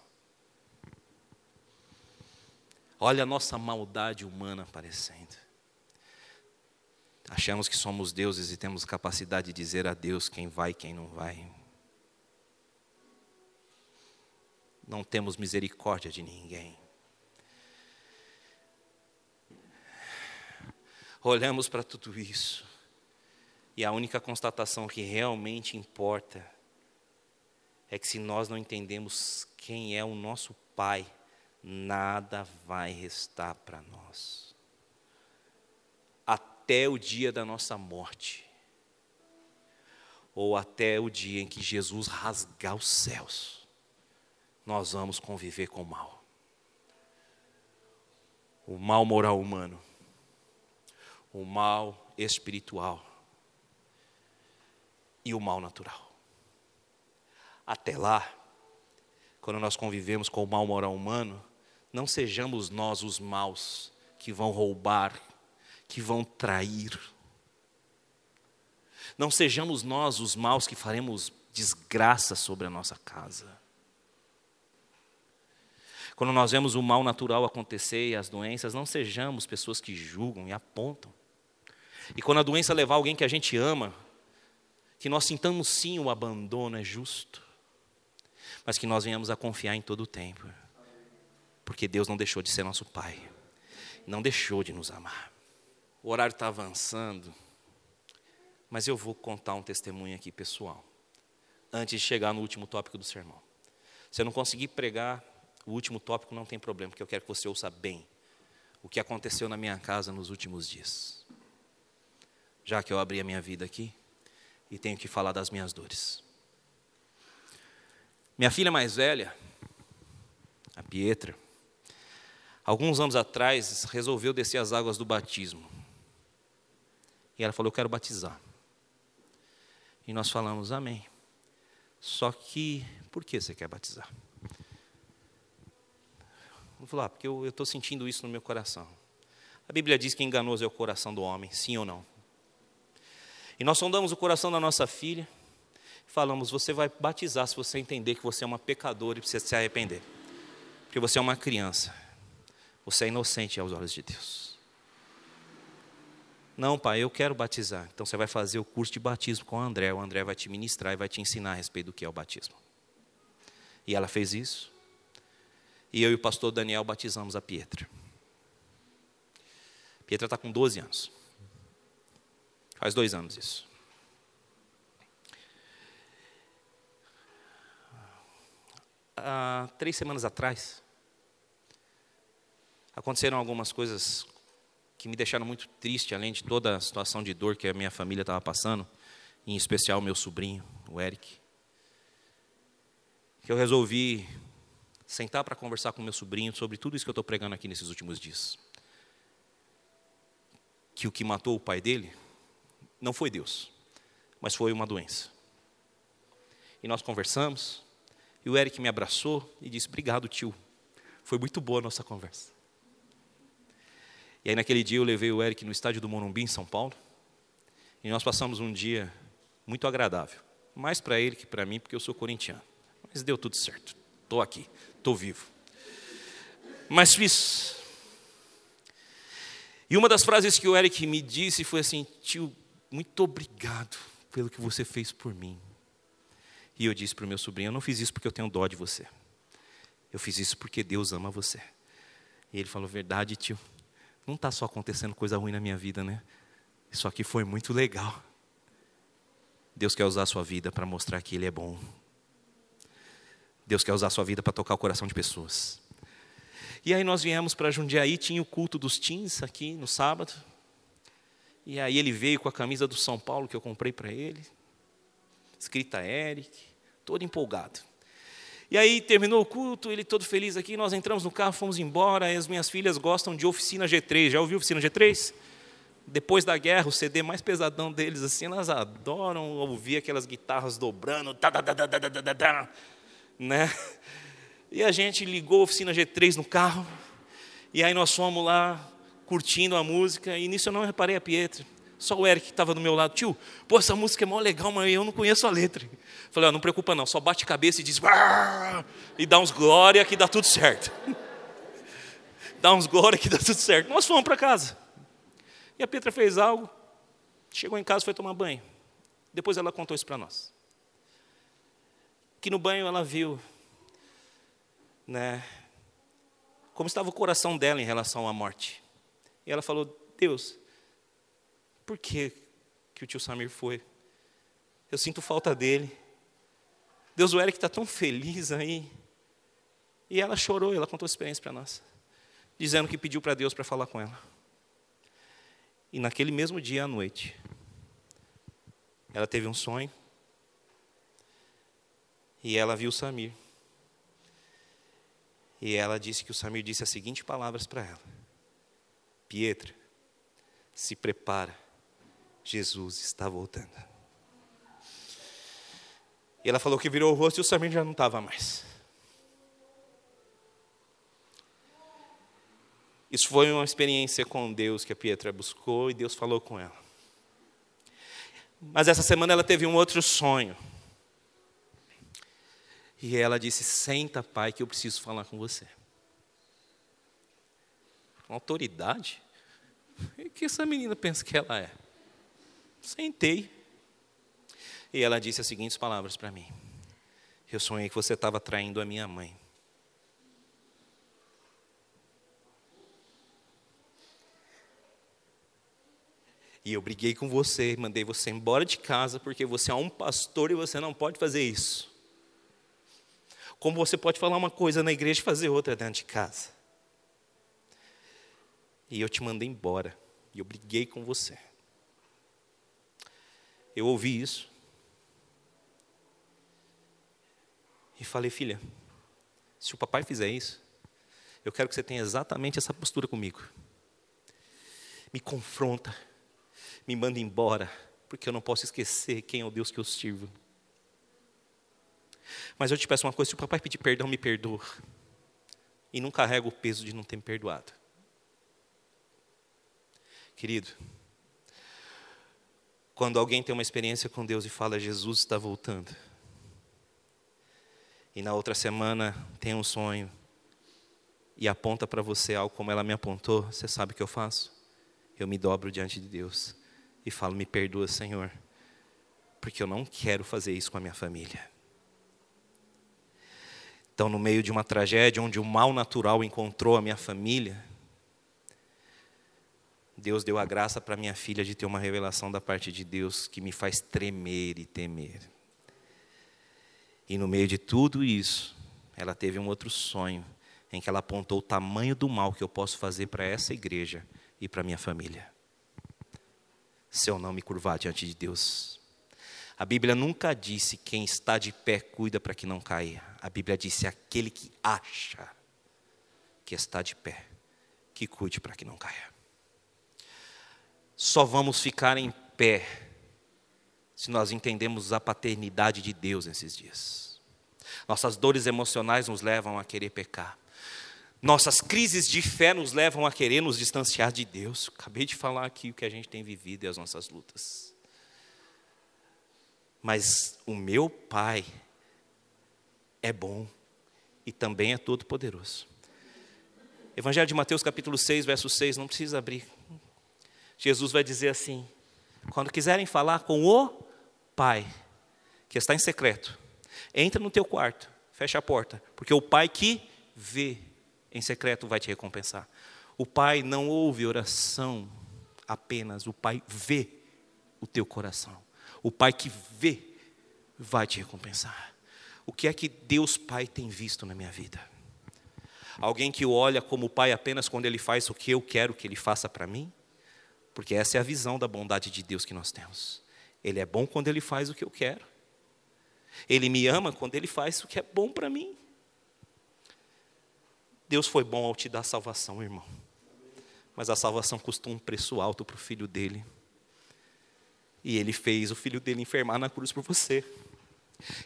Olha a nossa maldade humana aparecendo. Achamos que somos deuses e temos capacidade de dizer a Deus quem vai e quem não vai. Não temos misericórdia de ninguém. Olhamos para tudo isso e a única constatação que realmente importa é que se nós não entendemos quem é o nosso Pai, nada vai restar para nós. Até o dia da nossa morte, ou até o dia em que Jesus rasgar os céus, nós vamos conviver com o mal. O mal moral humano, o mal espiritual e o mal natural. Até lá, quando nós convivemos com o mal moral humano, não sejamos nós os maus que vão roubar, que vão trair. Não sejamos nós os maus que faremos desgraça sobre a nossa casa. Quando nós vemos o mal natural acontecer e as doenças, não sejamos pessoas que julgam e apontam. E quando a doença levar alguém que a gente ama, que nós sintamos sim o abandono, é justo, mas que nós venhamos a confiar em todo o tempo. Porque Deus não deixou de ser nosso Pai, não deixou de nos amar. O horário está avançando, mas eu vou contar um testemunho aqui pessoal, antes de chegar no último tópico do sermão. Se eu não conseguir pregar o último tópico, não tem problema, porque eu quero que você ouça bem o que aconteceu na minha casa nos últimos dias. Já que eu abri a minha vida aqui e tenho que falar das minhas dores. Minha filha mais velha, a Pietra, alguns anos atrás, resolveu descer as águas do batismo. E ela falou: Eu quero batizar. E nós falamos: Amém. Só que, por que você quer batizar? Vou falar, ah, porque eu estou sentindo isso no meu coração. A Bíblia diz que enganoso é o coração do homem, sim ou não? E nós sondamos o coração da nossa filha, falamos: você vai batizar se você entender que você é uma pecadora e precisa se arrepender, porque você é uma criança. Você é inocente aos olhos de Deus. Não, pai, eu quero batizar. Então você vai fazer o curso de batismo com o André. O André vai te ministrar e vai te ensinar a respeito do que é o batismo. E ela fez isso. E eu e o pastor Daniel batizamos a Pietra. Pietra está com 12 anos. Faz dois anos isso. Há três semanas atrás, aconteceram algumas coisas que me deixaram muito triste, além de toda a situação de dor que a minha família estava passando, em especial meu sobrinho, o Eric. Que eu resolvi sentar para conversar com meu sobrinho sobre tudo isso que eu estou pregando aqui nesses últimos dias. Que o que matou o pai dele não foi Deus, mas foi uma doença. E nós conversamos, e o Eric me abraçou e disse: Obrigado, tio. Foi muito boa a nossa conversa. E aí naquele dia eu levei o Eric no estádio do Morumbi, em São Paulo. E nós passamos um dia muito agradável. Mais para ele que para mim, porque eu sou corintiano. Mas deu tudo certo. Estou aqui, estou vivo. Mas fiz. E uma das frases que o Eric me disse foi assim: tio, muito obrigado pelo que você fez por mim. E eu disse para o meu sobrinho: eu não fiz isso porque eu tenho dó de você. Eu fiz isso porque Deus ama você. E ele falou: verdade, tio não está só acontecendo coisa ruim na minha vida, né? Isso aqui foi muito legal. Deus quer usar a sua vida para mostrar que Ele é bom. Deus quer usar a sua vida para tocar o coração de pessoas. E aí nós viemos para Jundiaí, tinha o culto dos teens aqui no sábado. E aí ele veio com a camisa do São Paulo que eu comprei para ele, escrita Eric, todo empolgado. E aí terminou o culto, ele todo feliz aqui, nós entramos no carro, fomos embora, e as minhas filhas gostam de Oficina G3. Já ouviu Oficina G3? Depois da guerra, o CD mais pesadão deles, assim, elas adoram ouvir aquelas guitarras dobrando, tá, tá, tá, né? E a gente ligou a Oficina G3 no carro, e aí nós fomos lá curtindo a música, e nisso eu não reparei a Pietra. Só o Eric que estava do meu lado, tio, pô, essa música é mó legal, mas eu não conheço a letra. Falei, não preocupa não, só bate cabeça e diz, e dá uns glória que dá tudo certo. dá uns glória que dá tudo certo. Nós fomos para casa. E a Petra fez algo, chegou em casa foi tomar banho. Depois ela contou isso para nós. Que no banho ela viu, né, como estava o coração dela em relação à morte. E ela falou: Deus, por que, que o tio Samir foi? Eu sinto falta dele. Deus, o Eric está tão feliz aí. E ela chorou, ela contou a experiência para nós, dizendo que pediu para Deus para falar com ela. E naquele mesmo dia à noite, ela teve um sonho. E ela viu o Samir. E ela disse que o Samir disse as seguintes palavras para ela: Pietra, se prepara, Jesus está voltando. E ela falou que virou o rosto e o Samir já não estava mais. Isso foi uma experiência com Deus que a Pietra buscou e Deus falou com ela. Mas essa semana ela teve um outro sonho. E ela disse: Senta, pai, que eu preciso falar com você. Autoridade? O que essa menina pensa que ela é? Sentei. E ela disse as seguintes palavras para mim: Eu sonhei que você estava traindo a minha mãe. E eu briguei com você, mandei você embora de casa porque você é um pastor e você não pode fazer isso. Como você pode falar uma coisa na igreja e fazer outra dentro de casa. E eu te mandei embora. E eu briguei com você. Eu ouvi isso. E falei, filha, se o papai fizer isso, eu quero que você tenha exatamente essa postura comigo. Me confronta, me manda embora, porque eu não posso esquecer quem é o Deus que eu sirvo. Mas eu te peço uma coisa: se o papai pedir perdão, me perdoa. E não carrega o peso de não ter me perdoado. Querido, quando alguém tem uma experiência com Deus e fala, Jesus está voltando. E na outra semana tem um sonho e aponta para você algo como ela me apontou, você sabe o que eu faço? Eu me dobro diante de Deus e falo: Me perdoa, Senhor, porque eu não quero fazer isso com a minha família. Então, no meio de uma tragédia onde o mal natural encontrou a minha família, Deus deu a graça para minha filha de ter uma revelação da parte de Deus que me faz tremer e temer. E no meio de tudo isso, ela teve um outro sonho, em que ela apontou o tamanho do mal que eu posso fazer para essa igreja e para minha família. Se eu não me curvar diante de Deus. A Bíblia nunca disse quem está de pé cuida para que não caia. A Bíblia disse aquele que acha que está de pé, que cuide para que não caia. Só vamos ficar em pé se nós entendemos a paternidade de Deus nesses dias. Nossas dores emocionais nos levam a querer pecar. Nossas crises de fé nos levam a querer nos distanciar de Deus. Acabei de falar aqui o que a gente tem vivido e as nossas lutas. Mas o meu Pai é bom e também é todo-poderoso. Evangelho de Mateus, capítulo 6, verso 6, não precisa abrir. Jesus vai dizer assim: quando quiserem falar com o Pai, que está em secreto, entra no teu quarto, fecha a porta, porque o Pai que vê em secreto vai te recompensar. O Pai não ouve oração apenas, o Pai vê o teu coração. O Pai que vê vai te recompensar. O que é que Deus Pai tem visto na minha vida? Alguém que olha como Pai apenas quando Ele faz o que eu quero que Ele faça para mim? Porque essa é a visão da bondade de Deus que nós temos. Ele é bom quando Ele faz o que eu quero. Ele me ama quando Ele faz o que é bom para mim. Deus foi bom ao te dar salvação, irmão. Mas a salvação custou um preço alto para o filho dele. E ele fez o filho dele enfermar na cruz por você.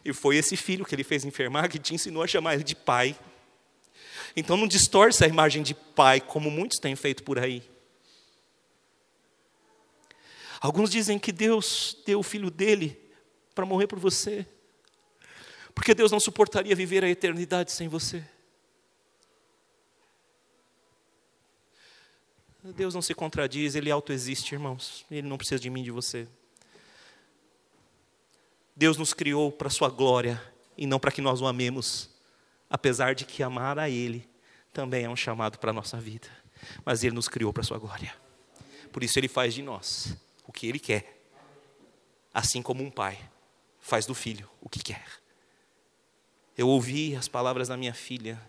E foi esse filho que ele fez enfermar que te ensinou a chamar ele de pai. Então não distorce a imagem de pai, como muitos têm feito por aí. Alguns dizem que Deus deu o filho dele para morrer por você, porque Deus não suportaria viver a eternidade sem você. Deus não se contradiz, Ele autoexiste, irmãos. Ele não precisa de mim, de você. Deus nos criou para a Sua glória e não para que nós o amemos, apesar de que amar a Ele também é um chamado para a nossa vida. Mas Ele nos criou para a Sua glória. Por isso Ele faz de nós o que Ele quer, assim como um pai faz do filho o que quer. Eu ouvi as palavras da minha filha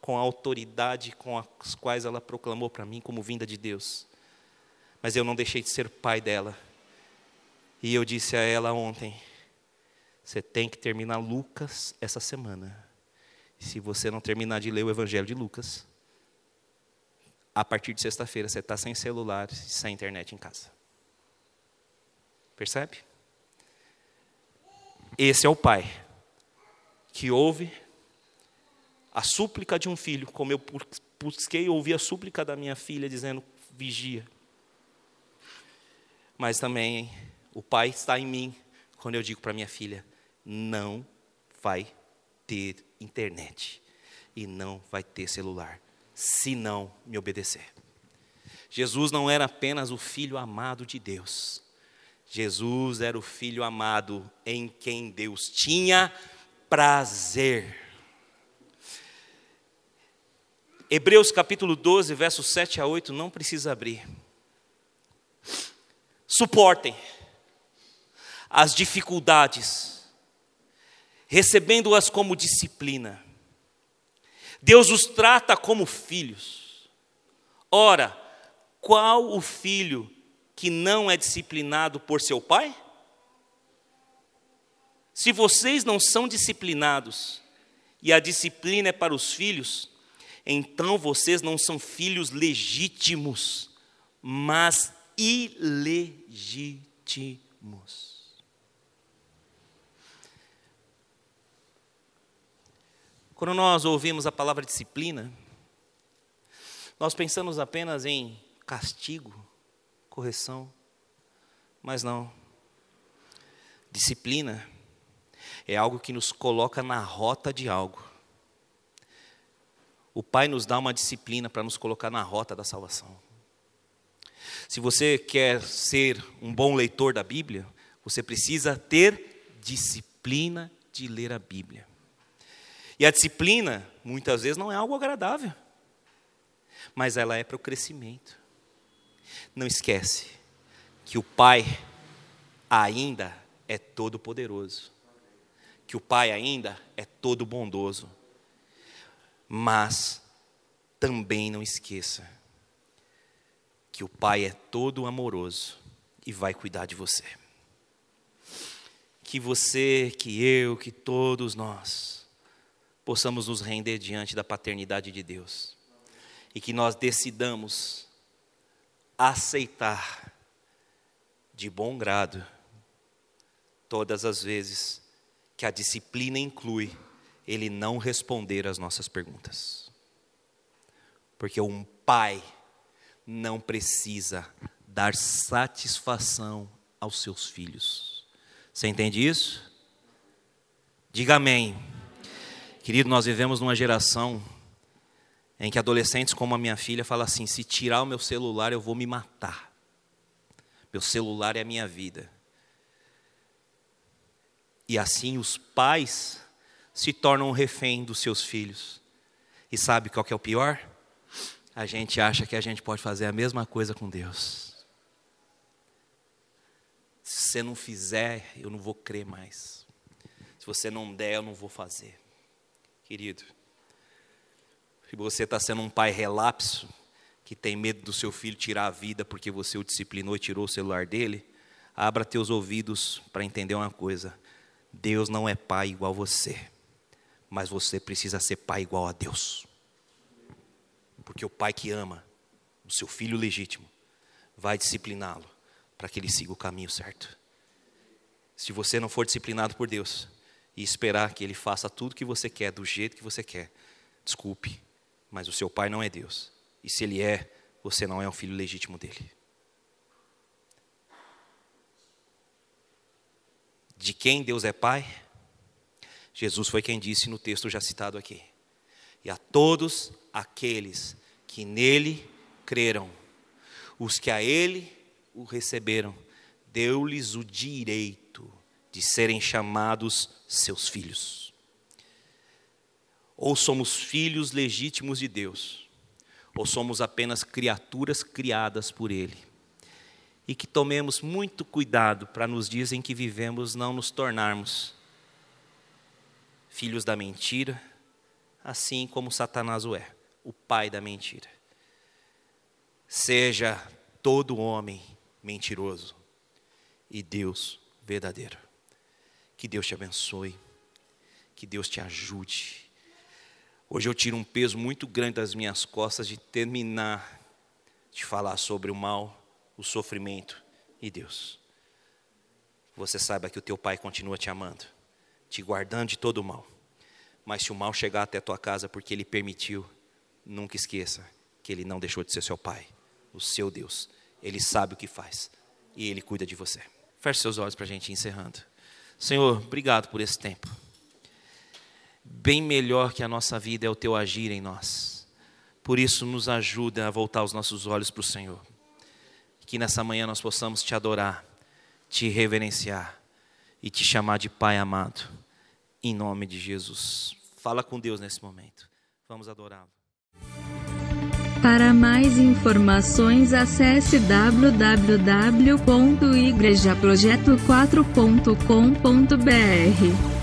com a autoridade com as quais ela proclamou para mim como vinda de Deus. Mas eu não deixei de ser pai dela. E eu disse a ela ontem: você tem que terminar Lucas essa semana. Se você não terminar de ler o Evangelho de Lucas, a partir de sexta-feira você está sem celular e sem internet em casa. Percebe? Esse é o pai que ouve a súplica de um filho, como eu busquei ouvir a súplica da minha filha dizendo: vigia. Mas também o pai está em mim quando eu digo para minha filha: não vai ter internet e não vai ter celular, se não me obedecer. Jesus não era apenas o filho amado de Deus. Jesus era o filho amado em quem Deus tinha prazer. Hebreus capítulo 12, versos 7 a 8, não precisa abrir. Suportem as dificuldades, recebendo-as como disciplina. Deus os trata como filhos. Ora, qual o filho que não é disciplinado por seu pai? Se vocês não são disciplinados e a disciplina é para os filhos, então vocês não são filhos legítimos, mas ilegítimos. Quando nós ouvimos a palavra disciplina, nós pensamos apenas em castigo, correção, mas não. Disciplina é algo que nos coloca na rota de algo. O Pai nos dá uma disciplina para nos colocar na rota da salvação. Se você quer ser um bom leitor da Bíblia, você precisa ter disciplina de ler a Bíblia. E a disciplina, muitas vezes, não é algo agradável, mas ela é para o crescimento. Não esquece que o Pai ainda é todo poderoso, que o Pai ainda é todo bondoso, mas também não esqueça que o Pai é todo amoroso e vai cuidar de você. Que você, que eu, que todos nós possamos nos render diante da paternidade de Deus. E que nós decidamos aceitar de bom grado todas as vezes que a disciplina inclui ele não responder às nossas perguntas. Porque um pai não precisa dar satisfação aos seus filhos. Você entende isso? Diga amém. Querido, nós vivemos numa geração em que adolescentes como a minha filha falam assim: se tirar o meu celular, eu vou me matar. Meu celular é a minha vida. E assim os pais se tornam refém dos seus filhos. E sabe qual que é o pior? a gente acha que a gente pode fazer a mesma coisa com Deus. Se você não fizer, eu não vou crer mais. Se você não der, eu não vou fazer. Querido, se você está sendo um pai relapso, que tem medo do seu filho tirar a vida porque você o disciplinou e tirou o celular dele, abra teus ouvidos para entender uma coisa: Deus não é pai igual você, mas você precisa ser pai igual a Deus. Porque o pai que ama o seu filho legítimo vai discipliná-lo para que ele siga o caminho certo. Se você não for disciplinado por Deus e esperar que ele faça tudo que você quer, do jeito que você quer, desculpe, mas o seu pai não é Deus. E se ele é, você não é um filho legítimo dele. De quem Deus é pai? Jesus foi quem disse no texto já citado aqui. E a todos aqueles que nele creram, os que a ele o receberam, deu-lhes o direito de serem chamados seus filhos. Ou somos filhos legítimos de Deus, ou somos apenas criaturas criadas por Ele. E que tomemos muito cuidado para nos dizem que vivemos não nos tornarmos filhos da mentira, assim como Satanás o é, o pai da mentira. Seja todo homem mentiroso e Deus verdadeiro. Que Deus te abençoe, que Deus te ajude. Hoje eu tiro um peso muito grande das minhas costas de terminar de falar sobre o mal, o sofrimento e Deus. Você saiba que o teu pai continua te amando, te guardando de todo o mal. Mas se o mal chegar até a tua casa porque ele permitiu, nunca esqueça que ele não deixou de ser seu pai, o seu Deus. Ele sabe o que faz e ele cuida de você. Feche seus olhos para a gente encerrando. Senhor, obrigado por esse tempo. Bem melhor que a nossa vida é o teu agir em nós. Por isso, nos ajuda a voltar os nossos olhos para o Senhor. Que nessa manhã nós possamos te adorar, te reverenciar e te chamar de Pai amado. Em nome de Jesus. Fala com Deus nesse momento. Vamos adorá-lo. Para mais informações acesse www.igrejaprojeto4.com.br.